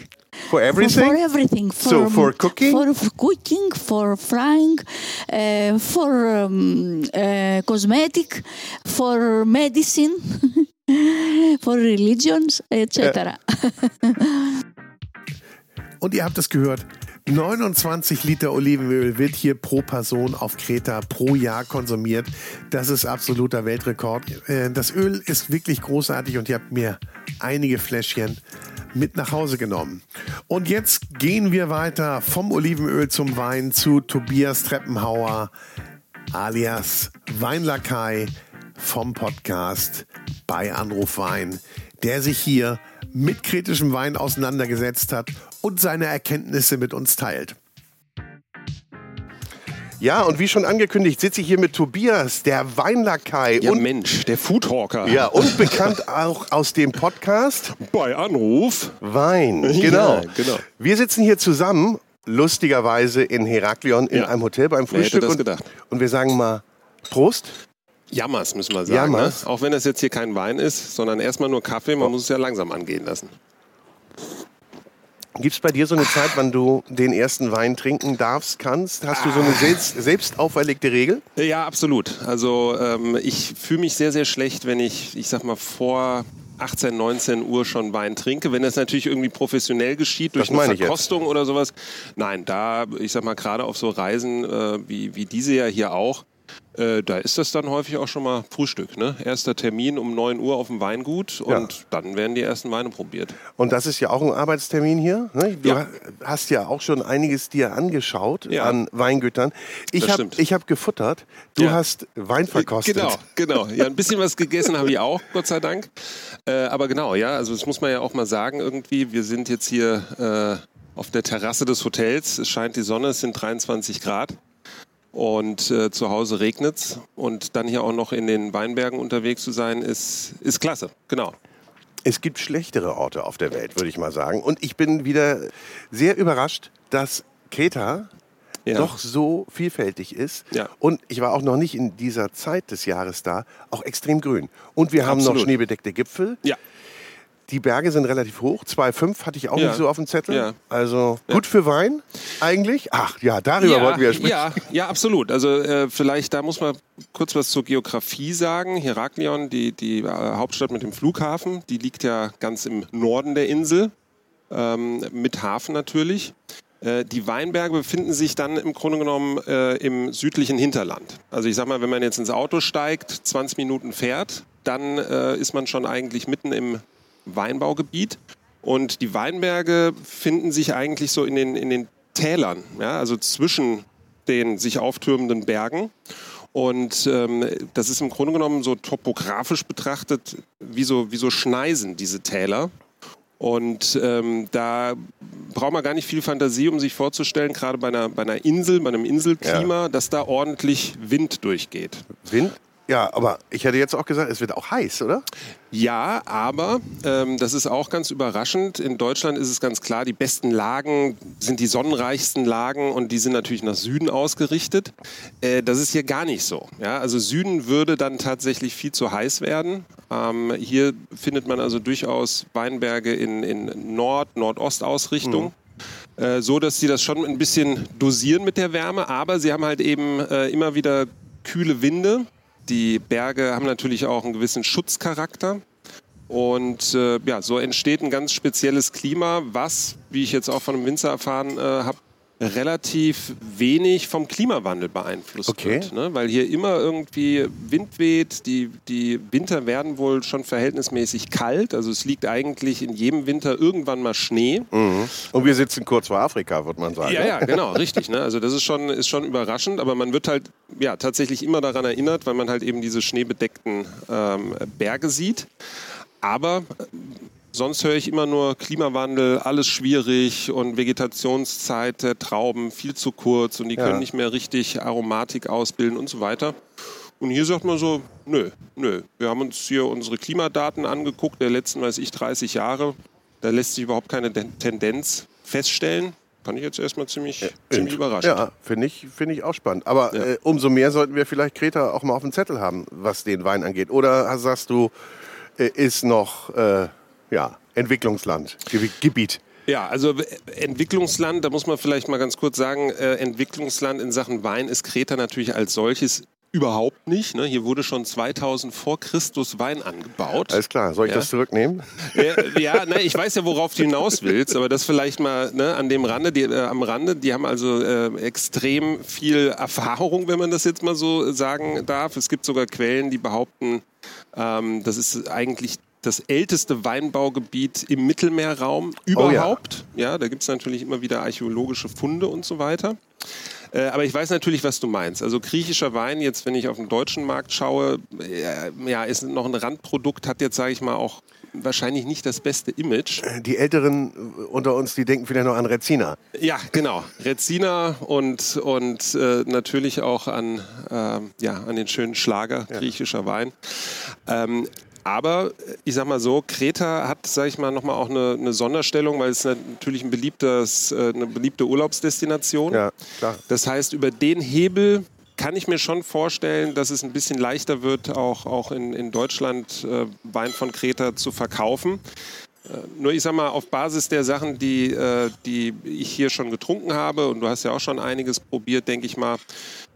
For everything? For, for everything. For, So for cooking? For, for cooking, for frying, uh, for um, uh, cosmetic, for medicine, [laughs] for religions, etc. [laughs] Und ihr habt es gehört, 29 Liter Olivenöl wird hier pro Person auf Kreta pro Jahr konsumiert. Das ist absoluter Weltrekord. Äh, Das Öl ist wirklich großartig und ihr habt mir einige Fläschchen mit nach Hause genommen. Und jetzt gehen wir weiter vom Olivenöl zum Wein zu Tobias Treppenhauer alias Weinlakai vom Podcast bei Anruf Wein, der sich hier mit kritischem Wein auseinandergesetzt hat und seine Erkenntnisse mit uns teilt. Ja, und wie schon angekündigt, sitze ich hier mit Tobias, der Weinlakai. Ja, und, Mensch, der Foodhawker. ja, und bekannt auch aus dem Podcast Bei Anruf. Wein. Ja, Genau. genau. Wir sitzen hier zusammen, lustigerweise in Heraklion, in Ja. einem Hotel beim Wer hätte Frühstück. das und, gedacht? und wir sagen mal Prost. Jammers, müssen wir sagen. Ne? Jammers. Auch wenn das jetzt hier kein Wein ist, sondern erstmal nur Kaffee, man muss es ja langsam angehen lassen. Gibt es bei dir so eine Zeit, wann du den ersten Wein trinken darfst, kannst? Hast du so eine selbst, selbst auferlegte Regel? Ja, absolut. Also ähm, ich fühle mich sehr, sehr schlecht, wenn ich, ich sag mal, vor 18, 19 Uhr schon Wein trinke. Wenn das natürlich irgendwie professionell geschieht, durch eine. Verkostung oder sowas. Nein, da, ich sag mal, gerade auf so Reisen äh, wie, wie diese ja hier auch, äh, da ist das dann häufig auch schon mal Frühstück. Ne? Erster Termin um 9 Uhr auf dem Weingut und dann werden die ersten Weine probiert. Und das ist ja auch ein Arbeitstermin hier. Ne? Du Ja. hast ja auch schon einiges dir angeschaut Ja. an Weingütern. Ich habe hab gefuttert. Du Ja. hast Wein verkostet. Genau, genau. Ja, ein bisschen was gegessen habe ich auch, Gott sei Dank. Äh, aber genau, ja, also das muss man ja auch mal sagen irgendwie. Wir sind jetzt hier äh, auf der Terrasse des Hotels. Es scheint die Sonne, es sind 23 Grad. Und äh, zu Hause regnet's. Und dann hier auch noch in den Weinbergen unterwegs zu sein, ist, ist klasse. Genau. Es gibt schlechtere Orte auf der Welt, würde ich mal sagen. Und ich bin wieder sehr überrascht, dass Kreta Ja. doch so vielfältig ist. Ja. Und ich war auch noch nicht in dieser Zeit des Jahres da, auch extrem grün. Und wir haben noch Absolut. schneebedeckte Gipfel. Ja. Die Berge sind relativ hoch. 2,5 hatte ich auch Ja. nicht so auf dem Zettel. Ja. Also gut für Wein eigentlich. Ach ja, darüber wollten wir ja sprechen. Ja, ja, absolut. Also äh, vielleicht, da muss man kurz was zur Geografie sagen. Heraklion, die, die äh, Hauptstadt mit dem Flughafen, die liegt ja ganz im Norden der Insel, ähm, mit Hafen natürlich. Äh, Die Weinberge befinden sich dann im Grunde genommen äh, im südlichen Hinterland. Also ich sag mal, wenn man jetzt ins Auto steigt, 20 Minuten fährt, dann äh, ist man schon eigentlich mitten im Weinbaugebiet. Und die Weinberge finden sich eigentlich so in den, in den Tälern, ja, also zwischen den sich auftürmenden Bergen. Und ähm, das ist im Grunde genommen so topografisch betrachtet wie so, wie so Schneisen, diese Täler. Und ähm, da braucht man gar nicht viel Fantasie, um sich vorzustellen, gerade bei einer, bei einer Insel, bei einem Inselklima, dass da ordentlich Wind durchgeht. Wind? Ja, aber ich hätte jetzt auch gesagt, es wird auch heiß, oder? Ja, aber ähm, das ist auch ganz überraschend. In Deutschland ist es ganz klar, die besten Lagen sind die sonnenreichsten Lagen und die sind natürlich nach Süden ausgerichtet. Äh, das ist hier gar nicht so. Ja? Also Süden würde dann tatsächlich viel zu heiß werden. Ähm, hier findet man also durchaus Weinberge in, in Nord-, Nordostausrichtung. Äh, so, dass sie das schon ein bisschen dosieren mit der Wärme, aber sie haben halt eben äh, immer wieder kühle Winde. Die Berge haben natürlich auch einen gewissen Schutzcharakter. Und äh, ja, so entsteht ein ganz spezielles Klima, was, wie ich jetzt auch von einem Winzer erfahren äh, habe, relativ wenig vom Klimawandel beeinflusst Okay. wird. Ne? Weil hier immer irgendwie Wind weht, die, die Winter werden wohl schon verhältnismäßig kalt. Also es liegt eigentlich in jedem Winter irgendwann mal Schnee. Und wir sitzen kurz vor Afrika, würde man sagen. Ja, ja, genau, richtig. Ne? Also das ist schon, ist schon überraschend, aber man wird halt ja, tatsächlich immer daran erinnert, weil man halt eben diese schneebedeckten ähm, Berge sieht. Aber sonst höre ich immer nur Klimawandel, alles schwierig und Vegetationszeit der Trauben viel zu kurz und die Ja. können nicht mehr richtig Aromatik ausbilden und so weiter. Und hier sagt man so, nö, nö. Wir haben uns hier unsere Klimadaten angeguckt, der letzten, weiß ich, 30 Jahre. Da lässt sich überhaupt keine Den- Tendenz feststellen. Fand ich jetzt erstmal ziemlich, ziemlich überrascht. Ja, finde ich, finde ich auch spannend. Aber Ja. äh, umso mehr sollten wir vielleicht Kreta auch mal auf dem Zettel haben, was den Wein angeht. Oder sagst du, äh, ist noch äh, ja, Entwicklungsland, Ge Gebiet? Ja, also äh, Entwicklungsland, da muss man vielleicht mal ganz kurz sagen, äh, Entwicklungsland in Sachen Wein ist Kreta natürlich als solches überhaupt nicht. Ne? Hier wurde schon 2000 vor Christus Wein angebaut. Alles klar, soll ich Ja. das zurücknehmen? Ja, ja ne, ich weiß ja, worauf du hinaus willst, aber das vielleicht mal ne, an dem Rande, die, äh, am Rande, die haben also äh, extrem viel Erfahrung, wenn man das jetzt mal so sagen darf. Es gibt sogar Quellen, die behaupten, ähm, das ist eigentlich das älteste Weinbaugebiet im Mittelmeerraum überhaupt. ja. da gibt es natürlich immer wieder archäologische Funde und so weiter. Äh, aber ich weiß natürlich, was du meinst. Also griechischer Wein, jetzt wenn ich auf den deutschen Markt schaue, äh, ja, ist noch ein Randprodukt, hat jetzt, sage ich mal, auch wahrscheinlich nicht das beste Image. Die Älteren unter uns, die denken vielleicht noch an Rezina. Ja, genau. Rezina und, und äh, natürlich auch an, ähm, ja, an den schönen Schlager griechischer Wein. Ähm, aber ich sag mal so, Kreta hat, sag ich mal, nochmal auch eine, eine Sonderstellung, weil es natürlich ein beliebtes, äh, eine beliebte Urlaubsdestination. Ja, klar. Das heißt, über den Hebel kann ich mir schon vorstellen, dass es ein bisschen leichter wird, auch, auch in, in Deutschland äh, Wein von Kreta zu verkaufen. Äh, nur ich sag mal, auf Basis der Sachen, die, äh, die ich hier schon getrunken habe, und du hast ja auch schon einiges probiert, denke ich mal,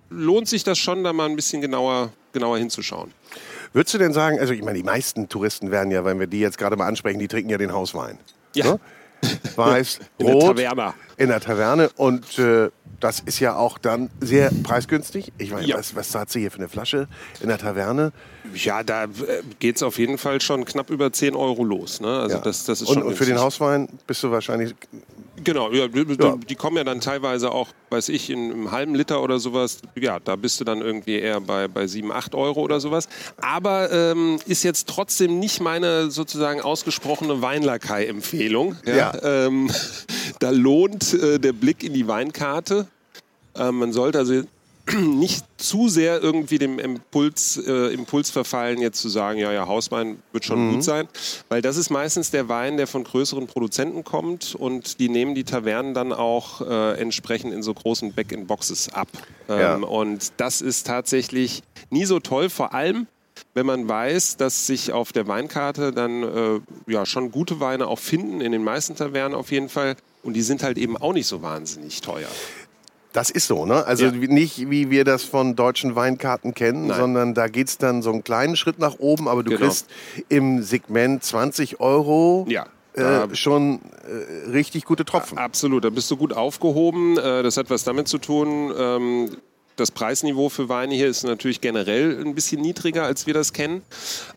lohnt sich das schon, da mal ein bisschen genauer, genauer hinzuschauen. Würdest du denn sagen, also ich meine, die meisten Touristen werden ja, wenn wir die jetzt gerade mal ansprechen, die trinken ja den Hauswein. Ja. Ne? Weiß, [laughs] rot. In der Taverne und äh, das ist ja auch dann sehr preisgünstig. Ich meine, Ja. was, was zahlt sie hier für eine Flasche in der Taverne? Ja, da geht es auf jeden Fall schon knapp über 10 Euro los. Ne? Also Ja. das, das ist und, schon und für den günstig. Hauswein bist du wahrscheinlich Genau, ja, die, Ja. die kommen ja dann teilweise auch, weiß ich, in einem halben Liter oder sowas. Ja, da bist du dann irgendwie eher bei, bei 7, 8 Euro oder sowas. Aber ähm, ist jetzt trotzdem nicht meine sozusagen ausgesprochene Weinlakai-Empfehlung. Ja. Ähm, [laughs] da lohnt äh, der Blick in die Weinkarte. Ähm, man sollte also [clears throat] nicht zu sehr irgendwie dem Impuls, äh, Impuls verfallen, jetzt zu sagen, ja, ja, Hauswein wird schon gut sein. Weil das ist meistens der Wein, der von größeren Produzenten kommt und die nehmen die Tavernen dann auch äh, entsprechend in so großen Back-in-Boxes ab. Ähm, Ja. Und das ist tatsächlich nie so toll, vor allem wenn man weiß, dass sich auf der Weinkarte dann äh, ja schon gute Weine auch finden, in den meisten Tavernen auf jeden Fall. Und die sind halt eben auch nicht so wahnsinnig teuer. Das ist so, ne? Also Ja. nicht wie wir das von deutschen Weinkarten kennen, Nein. sondern da geht's dann so einen kleinen Schritt nach oben, aber du Genau. kriegst im Segment 20 Euro Ja, äh, schon äh, richtig gute Tropfen. Absolut, da bist du gut aufgehoben. Äh, Das hat was damit zu tun. ähm, Das Preisniveau für Weine hier ist natürlich generell ein bisschen niedriger, als wir das kennen.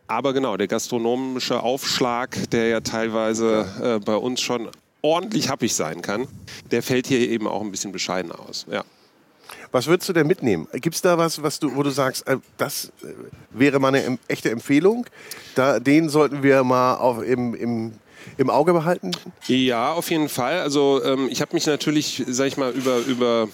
Aber genau, der gastronomische Aufschlag, der ja teilweise äh, bei uns schon ordentlich happig sein kann, der fällt hier eben auch ein bisschen bescheiden aus. Ja. Was würdest du denn mitnehmen? Gibt's da was, was du, wo du sagst, äh, das äh, wäre mal eine echte Empfehlung? Da, den sollten wir mal auf, im, im, im Auge behalten? Ja, auf jeden Fall. Also ähm, ich habe mich natürlich, sag ich mal, über, über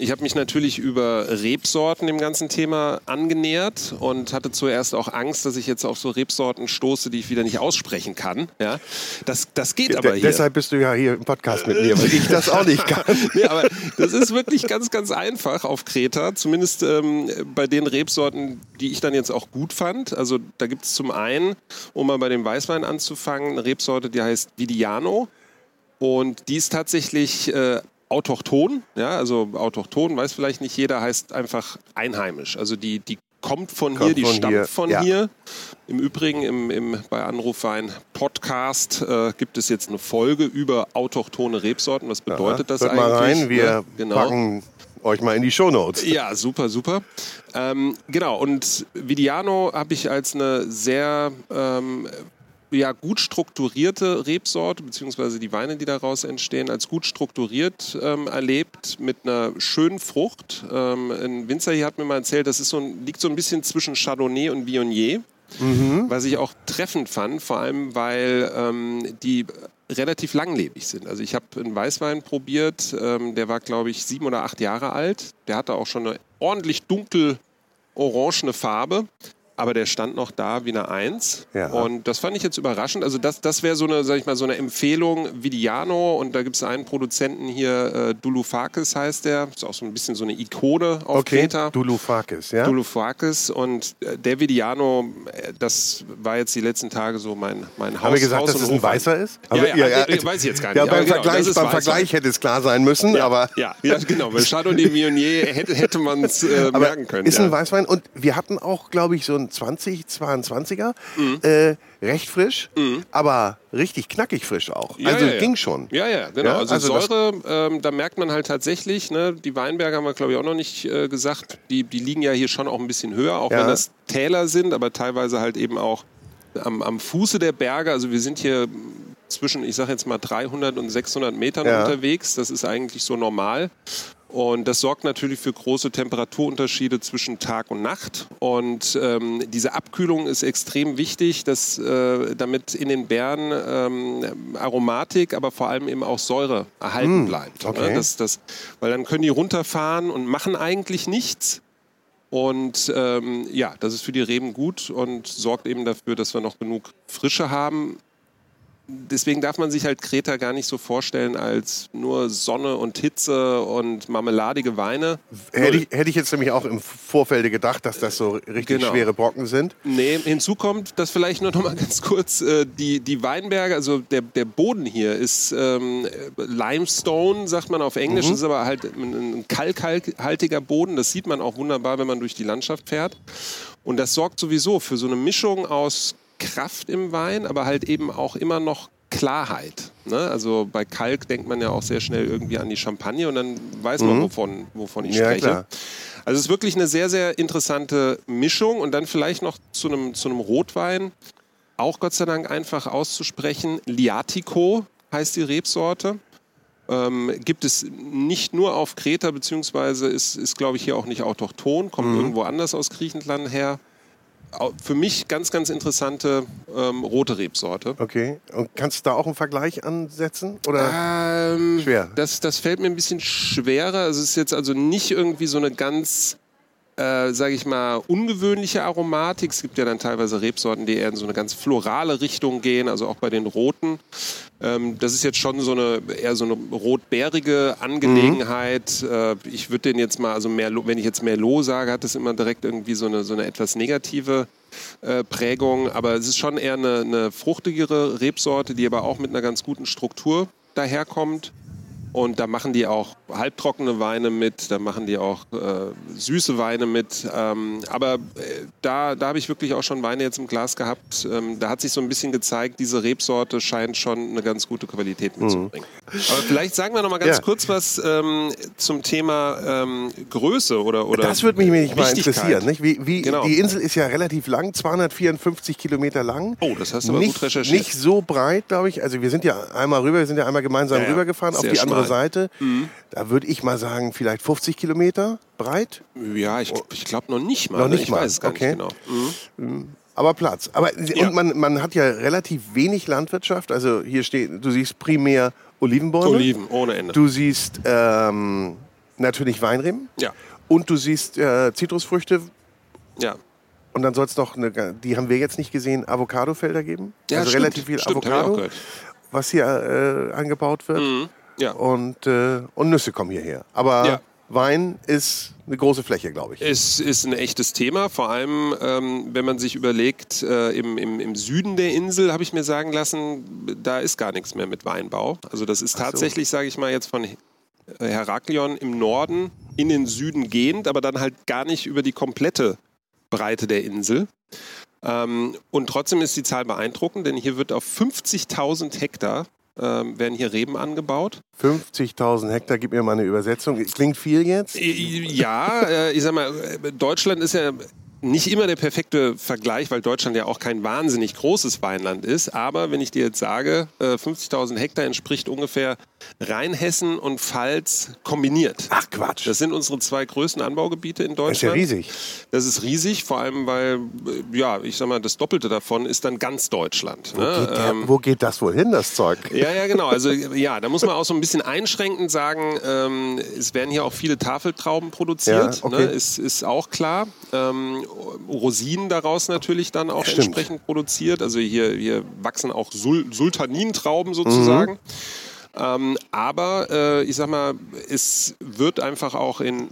ich habe mich natürlich über Rebsorten dem ganzen Thema angenähert und hatte zuerst auch Angst, dass ich jetzt auf so Rebsorten stoße, die ich wieder nicht aussprechen kann. Ja, das, das geht aber hier. Deshalb bist du ja hier im Podcast mit mir, weil ich das auch nicht kann. [laughs] nee, aber das ist wirklich ganz, ganz einfach auf Kreta. Zumindest ähm, bei den Rebsorten, die ich dann jetzt auch gut fand. Also da gibt es zum einen, um mal bei dem Weißwein anzufangen, eine Rebsorte, die heißt Vidiano. Und die ist tatsächlich äh, autochton. Ja, also autochton weiß vielleicht nicht jeder, heißt einfach einheimisch. Also die, die kommt von Kommt hier, die von stammt hier, von ja. hier. Im Übrigen im, im, bei Anrufwein Podcast äh, gibt es jetzt eine Folge über autochtone Rebsorten. Was bedeutet das Hört eigentlich? mal rein, wir Ja, genau. packen euch mal in die Shownotes. Ja, super, super. Ähm, genau, und Vidiano habe ich als eine sehr ähm, ja, gut strukturierte Rebsorte, beziehungsweise die Weine, die daraus entstehen, als gut strukturiert ähm, erlebt, mit einer schönen Frucht. Ähm, ein Winzer hier hat mir mal erzählt, das ist so ein, liegt so ein bisschen zwischen Chardonnay und Viognier. Was ich auch treffend fand, vor allem weil ähm, die relativ langlebig sind. Also ich habe einen Weißwein probiert, ähm, der war glaube ich sieben oder acht Jahre alt. Der hatte auch schon eine ordentlich dunkel orangene Farbe. Aber der stand noch da wie eine Eins. Ja. Und das fand ich jetzt überraschend. Also das, das wäre so eine, sag ich mal, so eine Empfehlung. Vidiano und da gibt es einen Produzenten hier, äh, Dulufakis heißt der. Ist auch so ein bisschen so eine Ikone auf Okay, Kreta. Dulufakis, ja? Dulufakis und äh, der Vidiano, äh, das war jetzt die letzten Tage so mein, mein Haus. Haben wir gesagt, Haus- dass es ein. Weißer ist? Ja, Aber- ja, äh, weiß ich jetzt gar nicht. Ja, beim, genau, Vergleich, beim. Vergleich hätte es klar sein müssen, aber, Ja, ja, genau. Bei Chardonnay Viognier hätte, hätte man es äh, merken können. ist ja. ein Weißwein. Und wir hatten auch, glaube ich, so ein 20, 22er, Mhm. äh, recht frisch, aber richtig knackig frisch auch. Ja, also ja, ja. ging schon. Ja, ja, genau. Also, also Säure, ähm, da merkt man halt tatsächlich, ne, die Weinberge haben wir, glaube ich, auch noch nicht äh, gesagt, die, die liegen ja hier schon auch ein bisschen höher, auch wenn das Täler sind, aber teilweise halt eben auch am, am Fuße der Berge. Also wir sind hier zwischen, ich sage jetzt mal 300 und 600 Metern unterwegs. Das ist eigentlich so normal. Und das sorgt natürlich für große Temperaturunterschiede zwischen Tag und Nacht. Und ähm, diese Abkühlung ist extrem wichtig, dass, äh, damit in den Beeren ähm, Aromatik, aber vor allem eben auch Säure erhalten bleibt. okay. Ne? Das, das, weil dann können die runterfahren und machen eigentlich nichts. Und ähm, ja, das ist für die Reben gut und sorgt eben dafür, dass wir noch genug Frische haben. Deswegen darf man sich halt Kreta gar nicht so vorstellen als nur Sonne und Hitze und marmeladige Weine. Hätte ich, hätte ich jetzt nämlich auch im Vorfeld gedacht, dass das so richtig Genau. schwere Brocken sind. Nee, hinzu kommt, dass vielleicht nur noch mal [laughs] ganz kurz, äh, die, die Weinberge, also der, der Boden hier ist ähm, Limestone, sagt man auf Englisch, das ist aber halt ein, ein kalkhaltiger Boden. Das sieht man auch wunderbar, wenn man durch die Landschaft fährt. Und das sorgt sowieso für so eine Mischung aus Kraft im Wein, aber halt eben auch immer noch Klarheit. Ne? Also bei Kalk denkt man ja auch sehr schnell irgendwie an die Champagne und dann weiß man, wovon, wovon ich Ja, spreche. klar. Also es ist wirklich eine sehr, sehr interessante Mischung und dann vielleicht noch zu einem, zu einem Rotwein, auch Gott sei Dank einfach auszusprechen. Liatico heißt die Rebsorte. Ähm, gibt es nicht nur auf Kreta, beziehungsweise ist, ist glaube ich, hier auch nicht autochton, kommt irgendwo anders aus Griechenland her. Für mich ganz, ganz interessante ähm, rote Rebsorte. Okay. Und kannst du da auch einen Vergleich ansetzen? Oder? Ähm, Schwer. Das, das fällt mir ein bisschen schwerer. Also es ist jetzt also nicht irgendwie so eine ganz, äh, sage ich mal, ungewöhnliche Aromatik. Es gibt ja dann teilweise Rebsorten, die eher in so eine ganz florale Richtung gehen, also auch bei den roten. Ähm, das ist jetzt schon so eine eher so eine rotbeerige Angelegenheit. Äh, ich würde den jetzt mal, also Merlot, wenn ich jetzt Merlot sage, hat das immer direkt irgendwie so eine, so eine etwas negative äh, Prägung. Aber es ist schon eher eine, eine fruchtigere Rebsorte, die aber auch mit einer ganz guten Struktur daherkommt. Und da machen die auch halbtrockene Weine mit, da machen die auch äh, süße Weine mit. Ähm, aber äh, da, da habe ich wirklich auch schon Weine jetzt im Glas gehabt. Ähm, da hat sich so ein bisschen gezeigt, diese Rebsorte scheint schon eine ganz gute Qualität mitzubringen. Aber vielleicht sagen wir noch mal ganz Ja. kurz was ähm, zum Thema ähm, Größe oder, oder Das würde mich nämlich mal interessieren. Nicht? Wie, wie, Genau. Die Insel ist ja relativ lang, 254 Kilometer lang. Oh, das hast du aber nicht, gut recherchiert. Nicht so breit, glaube ich. Also wir sind ja einmal rüber, wir sind ja einmal gemeinsam Ja, rübergefahren auf die andere Mhm. Seite. Da würde ich mal sagen, vielleicht 50 Kilometer breit, Ja, ich, ich glaube noch nicht mal. Noch ne? nicht ich mal, weiß es gar okay. nicht genau. Mhm. aber Platz. Aber Ja. und man, man hat ja relativ wenig Landwirtschaft. Also hier steht, du siehst primär Olivenbäume. Oliven ohne Ende. Du siehst ähm, natürlich Weinreben. Ja, Und du siehst äh, Zitrusfrüchte. ja. Und dann soll es noch, eine, die haben wir jetzt nicht gesehen, Avocadofelder geben. Ja, also stimmt. relativ viel Stimmt, Avocado, was hier äh, angebaut wird. Ja. Und, äh, und Nüsse kommen hierher. Aber Ja. Wein ist eine große Fläche, glaube ich. Es ist ein echtes Thema, vor allem ähm, wenn man sich überlegt, äh, im, im, im Süden der Insel habe ich mir sagen lassen, da ist gar nichts mehr mit Weinbau. Also das ist tatsächlich, sage ich mal, jetzt von Heraklion im Norden in den Süden gehend, aber dann halt gar nicht über die komplette Breite der Insel. Ähm, und trotzdem ist die Zahl beeindruckend, denn hier wird auf 50.000 Hektar ähm, werden hier Reben angebaut. 50.000 Hektar, gib mir mal eine Übersetzung. Klingt viel jetzt? Ja, äh, ich sag mal, äh, Deutschland ist ja nicht immer der perfekte Vergleich, weil Deutschland ja auch kein wahnsinnig großes Weinland ist. Aber wenn ich dir jetzt sage, äh, 50.000 Hektar entspricht ungefähr Rheinhessen und Pfalz kombiniert. Ach Quatsch. Das sind unsere zwei größten Anbaugebiete in Das ist ja Deutschland. riesig. Das ist riesig, vor allem weil, ja, ich sag mal, das Doppelte davon ist dann ganz Deutschland. Wo, ne? geht der, Ähm, wo geht das wohl hin, das Zeug? ja, ja, genau. Also ja, da muss man auch so ein bisschen einschränkend sagen, ähm, es werden hier auch viele Tafeltrauben produziert. Ja, okay. ne, ist, ist auch klar. Ähm, Rosinen daraus natürlich dann auch Stimmt. entsprechend produziert. Also hier, hier wachsen auch Sul Sultanintrauben sozusagen. Mhm. Ähm, aber äh, ich sag mal, es wird einfach auch in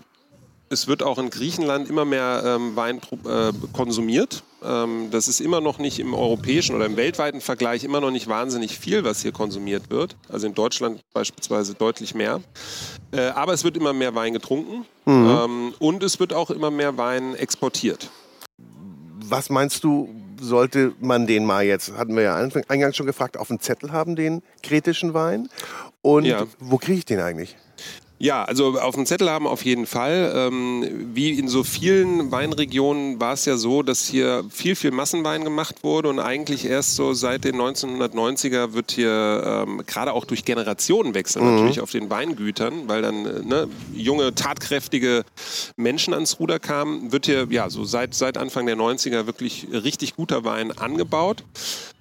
es wird auch in Griechenland immer mehr ähm, Wein äh, konsumiert. Ähm, das ist immer noch nicht im europäischen oder im weltweiten Vergleich immer noch nicht wahnsinnig viel, was hier konsumiert wird. Also in Deutschland beispielsweise deutlich mehr. Äh, aber es wird immer mehr Wein getrunken ähm, und es wird auch immer mehr Wein exportiert. Was meinst du, sollte man den mal jetzt, hatten wir ja eingangs schon gefragt, auf dem Zettel haben, den kretischen Wein? Und Ja. wo kriege ich den eigentlich? Ja, also auf dem Zettel haben auf jeden Fall. Ähm, wie in so vielen Weinregionen war es ja so, dass hier viel, viel Massenwein gemacht wurde und eigentlich erst so seit den 1990er wird hier ähm, gerade auch durch Generationenwechsel natürlich auf den Weingütern, weil dann äh, ne, junge, tatkräftige Menschen ans Ruder kamen, wird hier ja so seit, seit Anfang der 90er wirklich richtig guter Wein angebaut.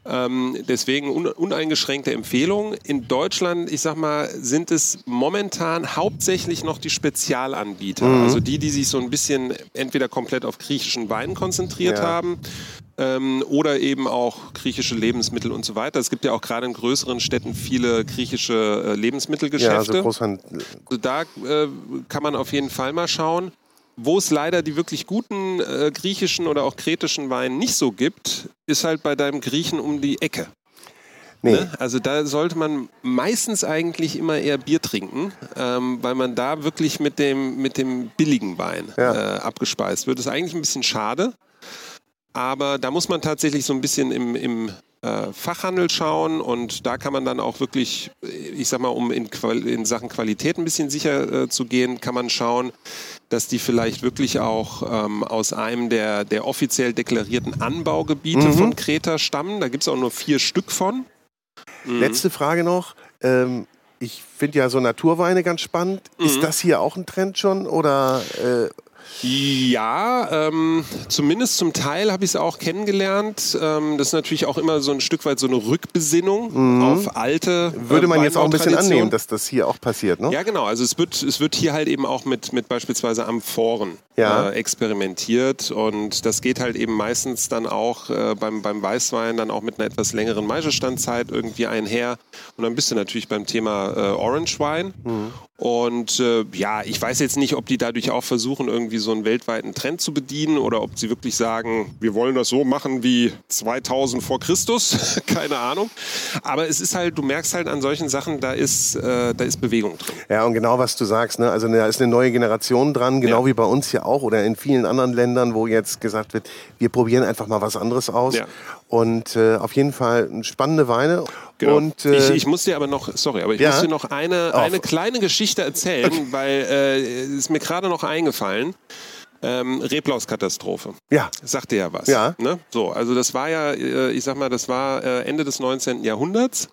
Ähm, deswegen un uneingeschränkte Empfehlung. In Deutschland, ich sag mal, sind es momentan hauptsächlich noch die Spezialanbieter. Also die, die sich so ein bisschen entweder komplett auf griechischen Wein konzentriert Ja. haben Ähm, oder eben auch griechische Lebensmittel und so weiter. Es gibt ja auch gerade in größeren Städten viele griechische äh, Lebensmittelgeschäfte. Ja, also Großhandel. Also da äh, kann man auf jeden Fall mal schauen. Wo es leider die wirklich guten äh, griechischen oder auch kretischen Weine nicht so gibt, ist halt bei deinem Griechen um die Ecke. Nee. Ne? Also da sollte man meistens eigentlich immer eher Bier trinken, ähm, weil man da wirklich mit dem, mit dem billigen Wein Ja. äh, abgespeist wird. Das ist eigentlich ein bisschen schade, aber da muss man tatsächlich so ein bisschen im, im äh, Fachhandel schauen und da kann man dann auch wirklich, ich sag mal, um in, in Sachen Qualität ein bisschen sicher äh, zu gehen, kann man schauen, dass die vielleicht wirklich auch ähm, aus einem der, der offiziell deklarierten Anbaugebiete von Kreta stammen. Da gibt es auch nur vier Stück von. Mhm. Letzte Frage noch. Ähm, ich finde ja so Naturweine ganz spannend. Mhm. Ist das hier auch ein Trend schon oder äh, Ja, ähm, zumindest zum Teil habe ich es auch kennengelernt. Ähm, das ist natürlich auch immer so ein Stück weit so eine Rückbesinnung auf alte. Mhm. würde äh, man jetzt auch ein bisschen annehmen, dass das hier auch passiert, ne? Ja, genau. Also es wird, es wird hier halt eben auch mit, mit beispielsweise Amphoren Ja. äh, experimentiert und das geht halt eben meistens dann auch äh, beim, beim Weißwein dann auch mit einer etwas längeren Maischestandzeit irgendwie einher. Und dann bist du natürlich beim Thema äh, Orange Wine. Mhm. Und äh, ja, ich weiß jetzt nicht, ob die dadurch auch versuchen, irgendwie so einen weltweiten Trend zu bedienen oder ob sie wirklich sagen, wir wollen das so machen wie 2000 vor Christus. [laughs] Keine Ahnung. Aber es ist halt, du merkst halt an solchen Sachen, da ist, äh, da ist Bewegung drin. Ja, und genau was du sagst, ne? Also da ist eine neue Generation dran, genau Ja. wie bei uns ja auch oder in vielen anderen Ländern, wo jetzt gesagt wird, wir probieren einfach mal was anderes aus. Ja. Und äh, auf jeden Fall spannende Weine. Und äh, ich, ich muss dir aber noch, sorry, aber ich Ja? muss dir noch eine, Auf. eine kleine Geschichte erzählen, weil äh, es ist mir gerade noch eingefallen. Ähm, Reblauskatastrophe. ja, Sagte ja was. Ja. Ne? So, also das war ja, äh, ich sag mal, das war äh, Ende des 19. Jahrhunderts.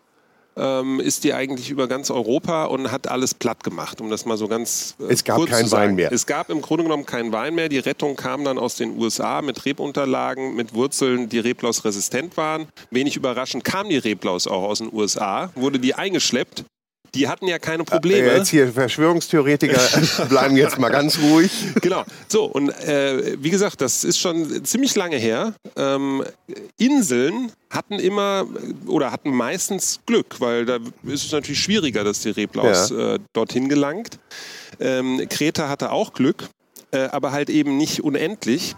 Ähm, ist die eigentlich über ganz Europa und hat alles platt gemacht, um das mal so ganz äh, Es gab keinen. Wein mehr. Es gab im Grunde genommen keinen Wein mehr. Die Rettung kam dann aus den USA mit Rebunterlagen, mit Wurzeln, die Reblaus resistent waren. Wenig überraschend kam die Reblaus auch aus den USA, wurde die eingeschleppt. Die hatten ja keine Probleme. äh, jetzt hier Verschwörungstheoretiker [laughs] bleiben jetzt mal ganz ruhig. Genau. So, und äh, wie gesagt, das ist schon ziemlich lange her. Ähm, Inseln hatten immer oder hatten meistens Glück, weil da ist es natürlich schwieriger, dass die Reblaus äh, dorthin gelangt. Ähm, Kreta hatte auch Glück, äh, aber halt eben nicht unendlich.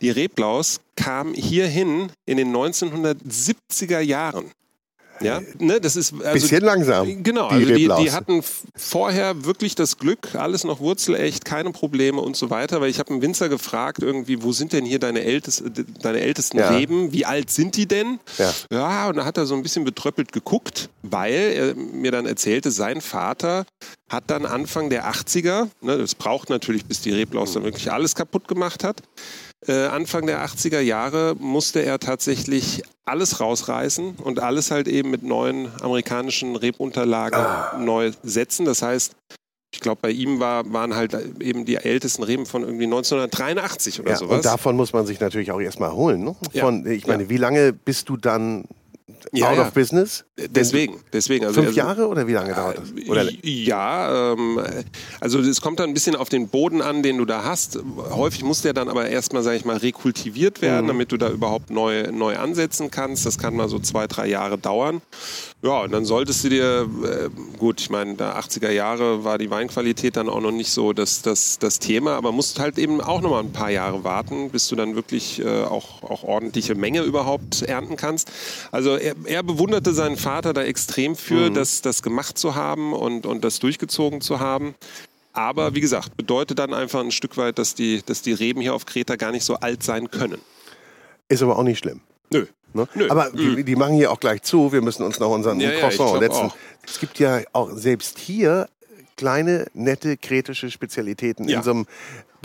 Die Reblaus kam hierhin in den 1970er Jahren. Ja, ne, das ist also, Bisschen langsam, Genau, die also die, die hatten vorher wirklich das Glück, alles noch wurzelecht, keine Probleme und so weiter. Weil ich habe einen Winzer gefragt, irgendwie, wo sind denn hier deine, ältest, deine ältesten Ja. Reben? Wie alt sind die denn? Ja. ja, und da hat er so ein bisschen betröppelt geguckt, weil er mir dann erzählte, sein Vater hat dann Anfang der 80er, ne, das braucht natürlich, bis die Reblaus dann wirklich alles kaputt gemacht hat, äh, Anfang der 80er Jahre musste er tatsächlich alles rausreißen und alles halt eben mit neuen amerikanischen Rebunterlagen Ah. neu setzen. Das heißt, ich glaube, bei ihm war, waren halt eben die ältesten Reben von irgendwie 1983 oder Ja, sowas. und davon muss man sich natürlich auch erstmal holen. Ne? Ja. Von, ich meine, wie lange bist du dann Ja, out ja. of business? Deswegen, deswegen. Also, Fünf also, Jahre oder wie lange dauert das? Oder, Ja, ähm, also es kommt dann ein bisschen auf den Boden an, den du da hast. Häufig muss der dann aber erstmal, sage ich mal, rekultiviert werden, Mhm. damit du da überhaupt neu, neu ansetzen kannst. Das kann mal so zwei, drei Jahre dauern. Ja, und dann solltest du dir, äh, gut, ich meine, da 80er Jahre war die Weinqualität dann auch noch nicht so das, das, das Thema, aber musst halt eben auch noch mal ein paar Jahre warten, bis du dann wirklich äh, auch, auch ordentliche Menge überhaupt ernten kannst. Also er, er bewunderte seinen Vater da extrem für, das, das gemacht zu haben und, und das durchgezogen zu haben. Aber wie gesagt, bedeutet dann einfach ein Stück weit, dass die, dass die Reben hier auf Kreta gar nicht so alt sein können. ist aber auch nicht schlimm. Nö. Ne? Nö. Aber die, die machen hier auch gleich zu. Wir müssen uns noch unseren Ja, ja, Croissant glaub setzen. auch. Es gibt ja auch selbst hier kleine, nette kretische Spezialitäten Ja. in so einem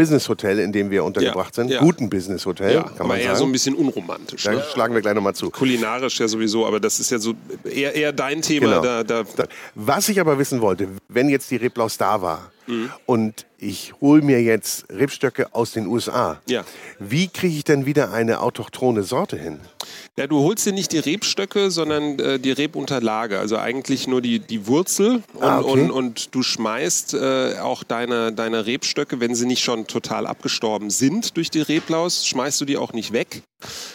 Business-Hotel, in dem wir untergebracht Ja, sind. ja. Guten Business-Hotel, Ja, kann aber man eher so ein bisschen unromantisch. Da Ne? schlagen wir gleich nochmal zu. Kulinarisch ja sowieso, aber das ist ja so eher, eher dein Thema. Genau. Da, Da- Was ich aber wissen wollte, wenn jetzt die Reblaus da war Mhm. und ich hole mir jetzt Rebstöcke aus den USA, Ja. wie kriege ich denn wieder eine autochthone Sorte hin? Ja, du holst dir nicht die Rebstöcke, sondern äh, die Rebunterlage. Also eigentlich nur die, die Wurzel. Und, Ah, okay. und, und du schmeißt äh, auch deine, deine Rebstöcke, wenn sie nicht schon total abgestorben sind durch die Reblaus, schmeißt du die auch nicht weg,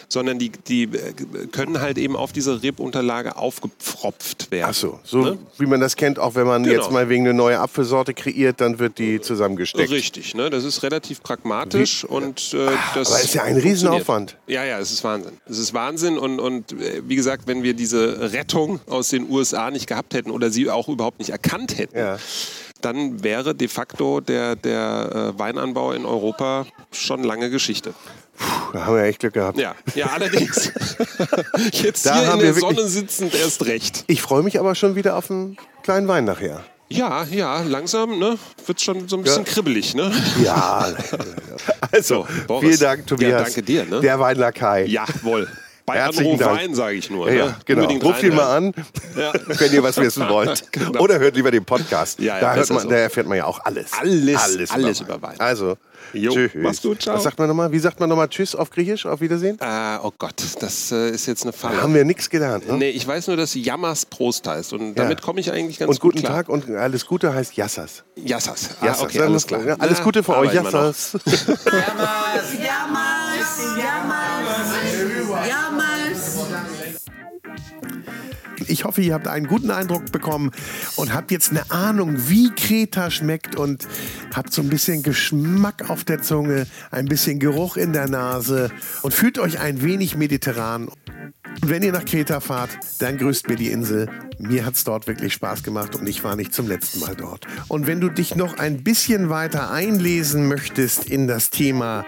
sondern die, die äh, können halt eben auf diese Rebunterlage aufgepfropft werden. Ach so, so Ne? wie man das kennt, auch wenn man Genau. jetzt mal wegen eine neue Apfelsorte kreiert, dann wird die zusammengesteckt. Richtig, ne? das ist relativ pragmatisch und äh, das Aber ist ja ein. Riesenaufwand. Ja, ja, es ist Wahnsinn. Es ist Wahnsinn und, und äh, wie gesagt, wenn wir diese Rettung aus den USA nicht gehabt hätten oder sie auch überhaupt nicht erkannt hätten, Ja. Dann wäre de facto der, der äh, Weinanbau in Europa schon lange Geschichte. Da haben wir echt Glück gehabt. Ja, ja allerdings. [laughs] Jetzt Da hier in der Sonne sitzend erst recht. Ich freue mich aber schon wieder auf einen kleinen Wein nachher. Ja, ja, langsam ne, wird schon so ein bisschen Ja. kribbelig. Ne? Ja. [laughs] also, So, vielen Dank, Tobias. Ja, danke dir, ne? Der Weinlakai. Jawohl. Bei Herzlichen Anruf Dank. Wein, sage ich nur. Ja, ne? ja, genau. Unbedingt Ruft ihn mal an, Ja. [laughs] wenn ihr was wissen [laughs] wollt. Genau. Oder hört lieber den Podcast. Ja, ja, da, man, so. da erfährt man ja auch alles. Alles, alles über über Wein. Also, Jo, tschüss. mach's gut, ciao. Was sagt man nochmal? Wie sagt man nochmal Tschüss auf Griechisch? Auf Wiedersehen? Äh, oh Gott, das äh, ist jetzt eine Da Falle. haben wir nichts gelernt. Ne? Nee, ich weiß nur, dass Jammers Prost heißt und damit komme ich eigentlich ganz Und gut guten klar. Tag und alles Gute heißt Yassas. Jassas. Ah, Yassas. okay, alles klar. Ja, alles Gute für euch, arbeiten wir noch. Yassas. [laughs] Ich hoffe, ihr habt einen guten Eindruck bekommen und habt jetzt eine Ahnung, wie Kreta schmeckt und habt so ein bisschen Geschmack auf der Zunge, ein bisschen Geruch in der Nase und fühlt euch ein wenig mediterran. Wenn ihr nach Kreta fahrt, dann grüßt mir die Insel. Mir hat's dort wirklich Spaß gemacht und ich war nicht zum letzten Mal dort. Und wenn du dich noch ein bisschen weiter einlesen möchtest in das Thema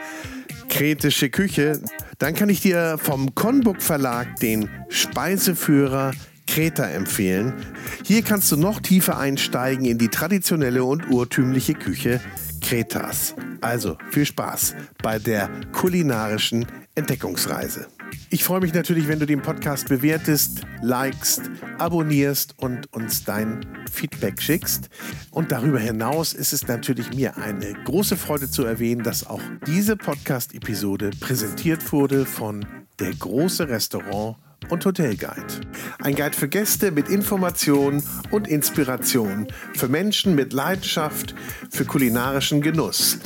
kretische Küche, dann kann ich dir vom Konbuk Verlag den Speiseführer Kreta empfehlen. Hier kannst du noch tiefer einsteigen in die traditionelle und urtümliche Küche Kretas. Also viel Spaß bei der kulinarischen Entdeckungsreise. Ich freue mich natürlich, wenn du den Podcast bewertest, likest, abonnierst und uns dein Feedback schickst. Und darüber hinaus ist es natürlich mir eine große Freude zu erwähnen, dass auch diese Podcast-Episode präsentiert wurde von Der große Restaurant und Hotelguide. Ein Guide für Gäste mit Informationen und Inspiration, für Menschen mit Leidenschaft für kulinarischen Genuss.